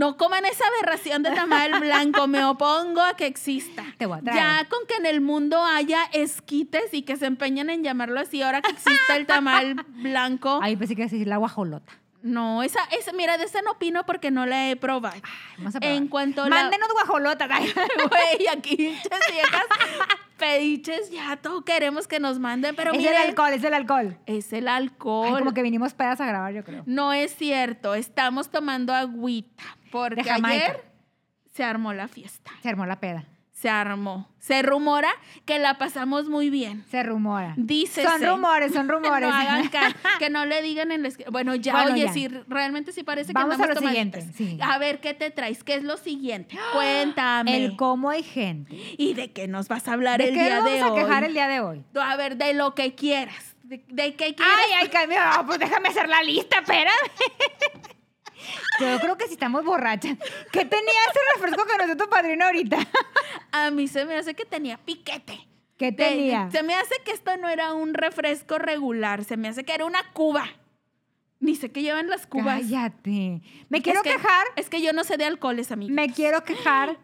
No coman esa aberración de tamal blanco. Me opongo a que exista. Te voy a traer. Ya con que en el mundo haya esquites y que se empeñen en llamarlo así, ahora que exista el tamal blanco. Ay, pensé que a decir la guajolota. No, esa, esa, mira, de esa no opino porque no la he probado. Vamos a probar. En cuanto la- Mándenos guajolotas. Ay. <laughs> Güey, aquí viejas pediches, ya todo queremos que nos manden, pero es miren, el alcohol, es el alcohol. es el Ay, alcohol. como que vinimos pedas a grabar, yo creo. No es cierto, estamos tomando agüita, porque De ayer se armó la fiesta. Se armó la peda. Se armó. Se rumora que la pasamos muy bien. Se rumora. Dice. Son rumores, son <laughs> rumores. No hagan <laughs> que no le digan en la Bueno, ya, Bueno, oye, ya. si realmente sí parece que Vamos a lo siguiente, sí. A ver, ¿qué te traes? ¿Qué es lo siguiente? <gasps> Cuéntame. El cómo hay gente. ¿Y de qué nos vas a hablar ¿De el qué día vamos de a hoy? quejar el día de hoy? A ver, de lo que quieras. ¿De, de qué quieras? Ay, ay, cambio. Pues déjame hacer la lista, espérame. <laughs> Yo creo que si estamos borrachas. ¿Qué tenía ese refresco que nos dio tu padrino ahorita? A mí se me hace que tenía piquete. ¿Qué tenía? se me hace que esto no era un refresco regular, se me hace que era una cuba. Ni sé qué llevan las cubas. Cállate. Me quiero Es que- quejar, Es que yo no sé de alcoholes, amigo. me quiero quejar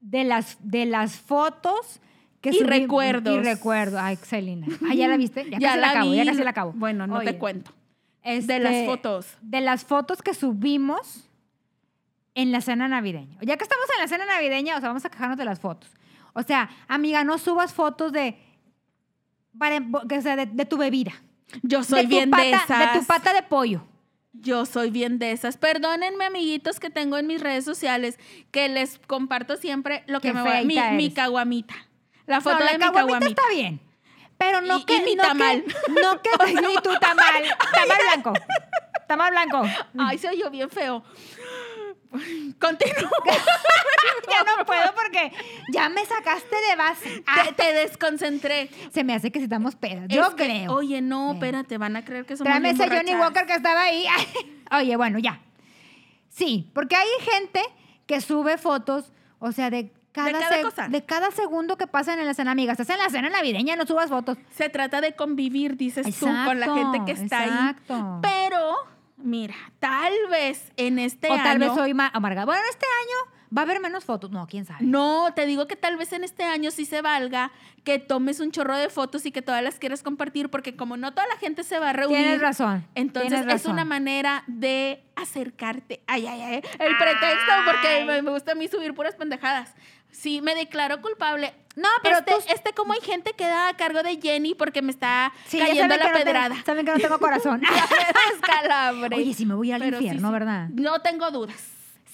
de las, de las fotos que Y recuerdos. Y recuerdo. Ay, Celina. Ah, ¿ya la viste? Ya, Ya casi la, la acabo, ya vi. casi la acabo. Bueno, no Oye, te cuento. Este, De las fotos. De las fotos que subimos en la cena navideña. Ya que estamos en la cena navideña, o sea, vamos a quejarnos de las fotos. O sea, amiga, no subas fotos de, para- que sea, de, de tu bebida. Yo soy de bien pata, de esas. De tu pata de pollo. Yo soy bien de esas. Perdónenme, amiguitos, que tengo en mis redes sociales, que les comparto siempre lo que me va mi, mi caguamita. La foto no, la de mi caguamita caguamita. está bien. Pero no Y- que... y mi no que- tamal. no que... <laughs> y tu <laughs> tamal. Tamal blanco. Tamal blanco. Ay, se oyó bien feo. Continúa. <laughs> ya no puedo porque ya me sacaste de base. Ah, Te, te desconcentré. se me hace que si estamos pedas. Yo Es que, creo. Oye, no, Sí. espérate, van a creer que somos Tráeme ese Johnny. Walker que estaba ahí. Oye, bueno, ya. Sí, porque hay gente que sube fotos, o sea, de cada, cada cosa. de cada segundo que pasan en la cena, amiga. Estás en la cena navideña, no subas fotos. Se trata de convivir, dices tú, con la gente que está exacto. ahí. Pero, mira, tal vez en este o año. tal vez soy más amargada. Bueno, este año va a haber menos fotos. No, quién sabe. No, te digo que tal vez en este año sí se valga que tomes un chorro de fotos y que todas las quieras compartir, porque como no toda la gente se va a reunir. Tienes razón. Entonces tienes es una manera de acercarte. Ay, ay, ay. El pretexto, porque me gusta a mí subir puras pendejadas. Sí, me declaro culpable. No, pero este, tú- este como hay gente que da a cargo de Jenny porque me está Sí, cayendo la que no tengo- pedrada. saben que no tengo corazón. <laughs> Descalabre. Oye, si me voy al Pero infierno, sí. ¿verdad? No tengo dudas.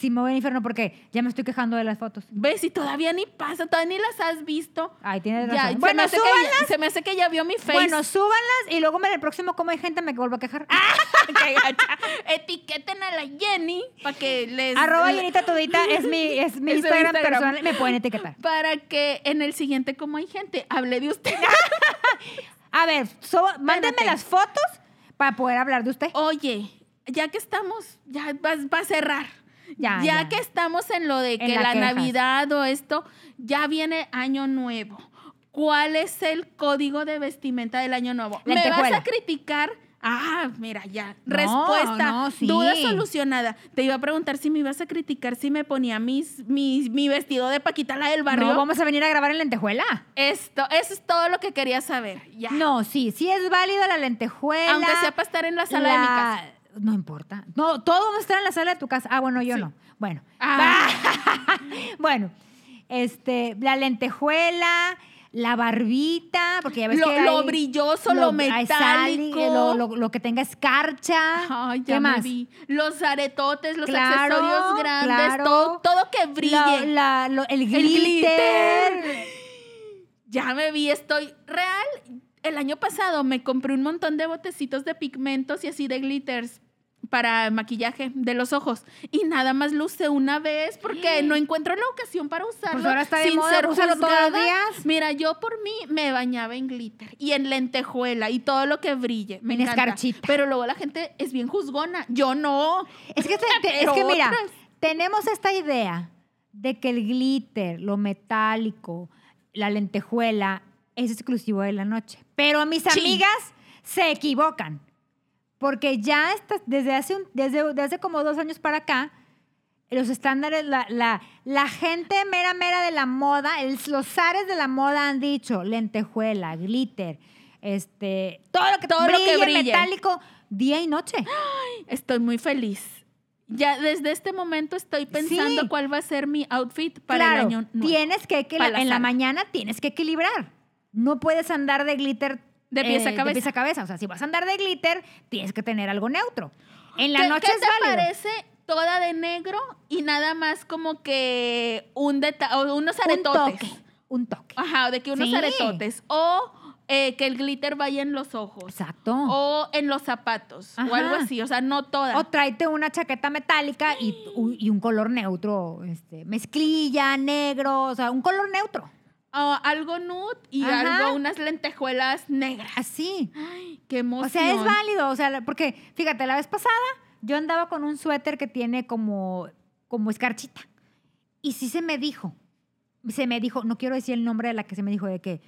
Sí me voy al infierno porque ya me estoy quejando de las fotos. ¿Ves? Y todavía ni pasa, todavía ni las has visto. Ay, tienes Ya, razón. se, bueno, hace que súbanlas. ya, se me hace que ya vio mi face. Bueno, súbanlas y luego en el próximo como hay gente me vuelvo a quejar. <laughs> <laughs> Qué gacha. Etiqueten a la Jenny para que les... Arroba Llenita Tudita es mi, es mi <laughs> Es su Instagram, Instagram. personal. Me pueden etiquetar. Para que en el siguiente, como hay gente, hable de usted. A ver, so- mándenme las fotos para poder hablar de usted. Oye, ya que estamos, ya va, va a cerrar. Ya, Ya, ya. que estamos en lo de que la. Navidad o esto, ya viene año nuevo. ¿Cuál es el código de vestimenta del año nuevo? ¿Me vas a criticar? Ah, mira, ya. No, Respuesta. no, sí. Duda solucionada. Te iba a preguntar si me ibas a criticar si me ponía mis, mis, mi vestido de Paquita la del barrio. No, vamos a venir a grabar en lentejuela. Esto, eso es todo lo que quería saber. Ya. No, sí, sí es válido la lentejuela. Aunque sea para estar en la sala de mi casa. No importa. No, todo vamos a estar en la sala de tu casa. Ah, bueno, yo Sí. no. Bueno. Ah. <laughs> bueno, este, la lentejuela, la barbita, porque ya ves Lo- que lo hay- brilloso, lo metálico. lo, lo- lo que tenga escarcha. Ay, ¿Qué ya me más? vi. Los aretotes, los Claro, accesorios grandes, claro. todo, todo que brille. La- la- lo- el El glitter. glitter. Ya me vi, estoy real. El año pasado me compré un montón de botecitos de pigmentos y así de glitters para maquillaje de los ojos y nada más usé una vez porque no encuentro la ocasión para usarlo Pues ahora está de sin moda, ser todos los días. Mira, yo por mí me bañaba en glitter y en lentejuela y todo lo que brille. Me En encanta. escarchita. Pero luego la gente es bien juzgona. Yo no. Es que, te- <laughs> te- es Pero que mira, otras. tenemos esta idea de que el glitter, lo metálico, la lentejuela es exclusivo de la noche. Pero mis Sí. amigas se equivocan. Porque ya está- desde, hace un- desde, desde hace como dos años para acá, los estándares, la, la, la gente mera mera de la moda, el- los zares de la moda han dicho lentejuela, glitter, este, todo lo que, Todo lo que brille, metálico, día y noche. Estoy muy feliz. Ya desde este momento estoy pensando Sí. cuál va a ser mi outfit para claro, el año nuevo. tienes que, que la- en la mañana tienes que equilibrar. No puedes andar de glitter eh, De pies a De cabeza. pies a cabeza. O sea, si vas a andar de glitter, tienes que tener algo neutro. En la ¿Qué, noche qué es te válido. parece toda de negro y nada más como que un deta o unos Un aretotes? toque. Un toque. Ajá, de que unos Sí. aretotes. O eh, que el glitter vaya en los ojos. Exacto. O en los zapatos. O algo así. O sea, no toda. O tráete una chaqueta metálica y, y un color neutro, este, mezclilla, negro, o sea, un color neutro. O algo nude y Ajá. algo, unas lentejuelas negras. Así. Ay, qué emoción. O sea, es válido, o sea, porque fíjate, la vez pasada yo andaba con un suéter que tiene como, como escarchita. Y sí se me dijo, se me dijo, no quiero decir el nombre de la que se me dijo, de que,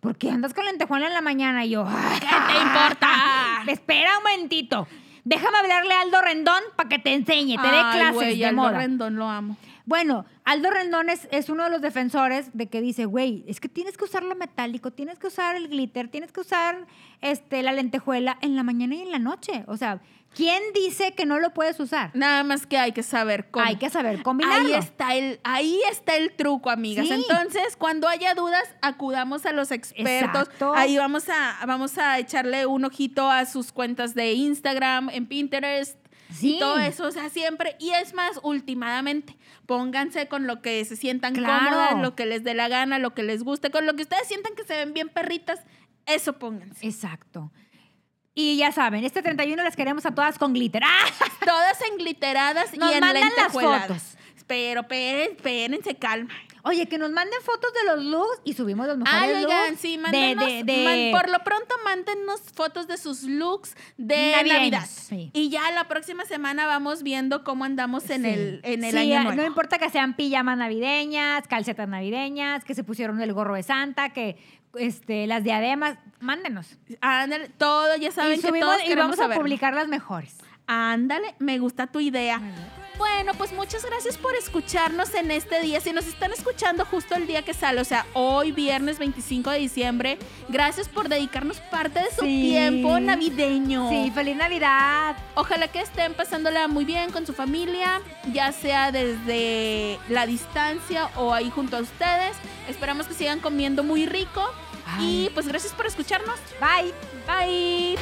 ¿por qué andas con lentejuela en la mañana? Y yo, ¿Qué te importa? <laughs> Espera un momentito. Déjame hablarle a Aldo Rendón para que te enseñe, te dé clases güey, de Aldo moda. Rendón lo amo. Bueno, Aldo Rendón es, es uno de los defensores de que dice, güey, es que tienes que usar lo metálico, tienes que usar el glitter, tienes que usar este, la lentejuela en la mañana y en la noche. O sea, ¿quién dice que no lo puedes usar? Nada más que hay que saber cómo. Hay que saber combinarlo. Ahí está el, ahí está el truco, amigas. Sí. Entonces, cuando haya dudas, acudamos a los expertos. Exacto. Ahí vamos a, vamos a echarle un ojito a sus cuentas de Instagram, en Pinterest. Sí. Y todo eso, o sea, siempre. Y es más, últimamente, pónganse con lo que se sientan Claro. cómodas, lo que les dé la gana, lo que les guste, con lo que ustedes sientan que se ven bien perritas, eso pónganse. Exacto. Y ya saben, este 31 las queremos a todas con glitter. ¡Ah! Todas engliteradas Nos y en mandan las fotos. Pero espérense, espérense, calma. Oye, que nos manden fotos de los looks y subimos los mejores Ay, oigan, looks. sí, de- mándenos, de- de- man- por lo pronto mándennos fotos de sus looks de Navideños, Navidad. sí. Y ya la próxima semana vamos viendo cómo andamos en Sí. el, en el Sí, año nuevo. No importa que sean pijamas navideñas, calcetas navideñas, que se pusieron el gorro de Santa, que este, las diademas, mándenos. Ándale, todo, ya saben y que subimos todos y vamos a publicar las mejores. Ándale, me gusta tu idea. Bueno, pues muchas gracias por escucharnos en este día. Si nos están escuchando justo el día que sale, o sea, hoy viernes 25 de diciembre, gracias por dedicarnos parte de su Sí. tiempo navideño. Sí, feliz Navidad. Ojalá que estén pasándola muy bien con su familia, ya sea desde la distancia o ahí junto a ustedes. Esperamos que sigan comiendo muy rico. Ay. Y pues gracias por escucharnos. Bye. Bye.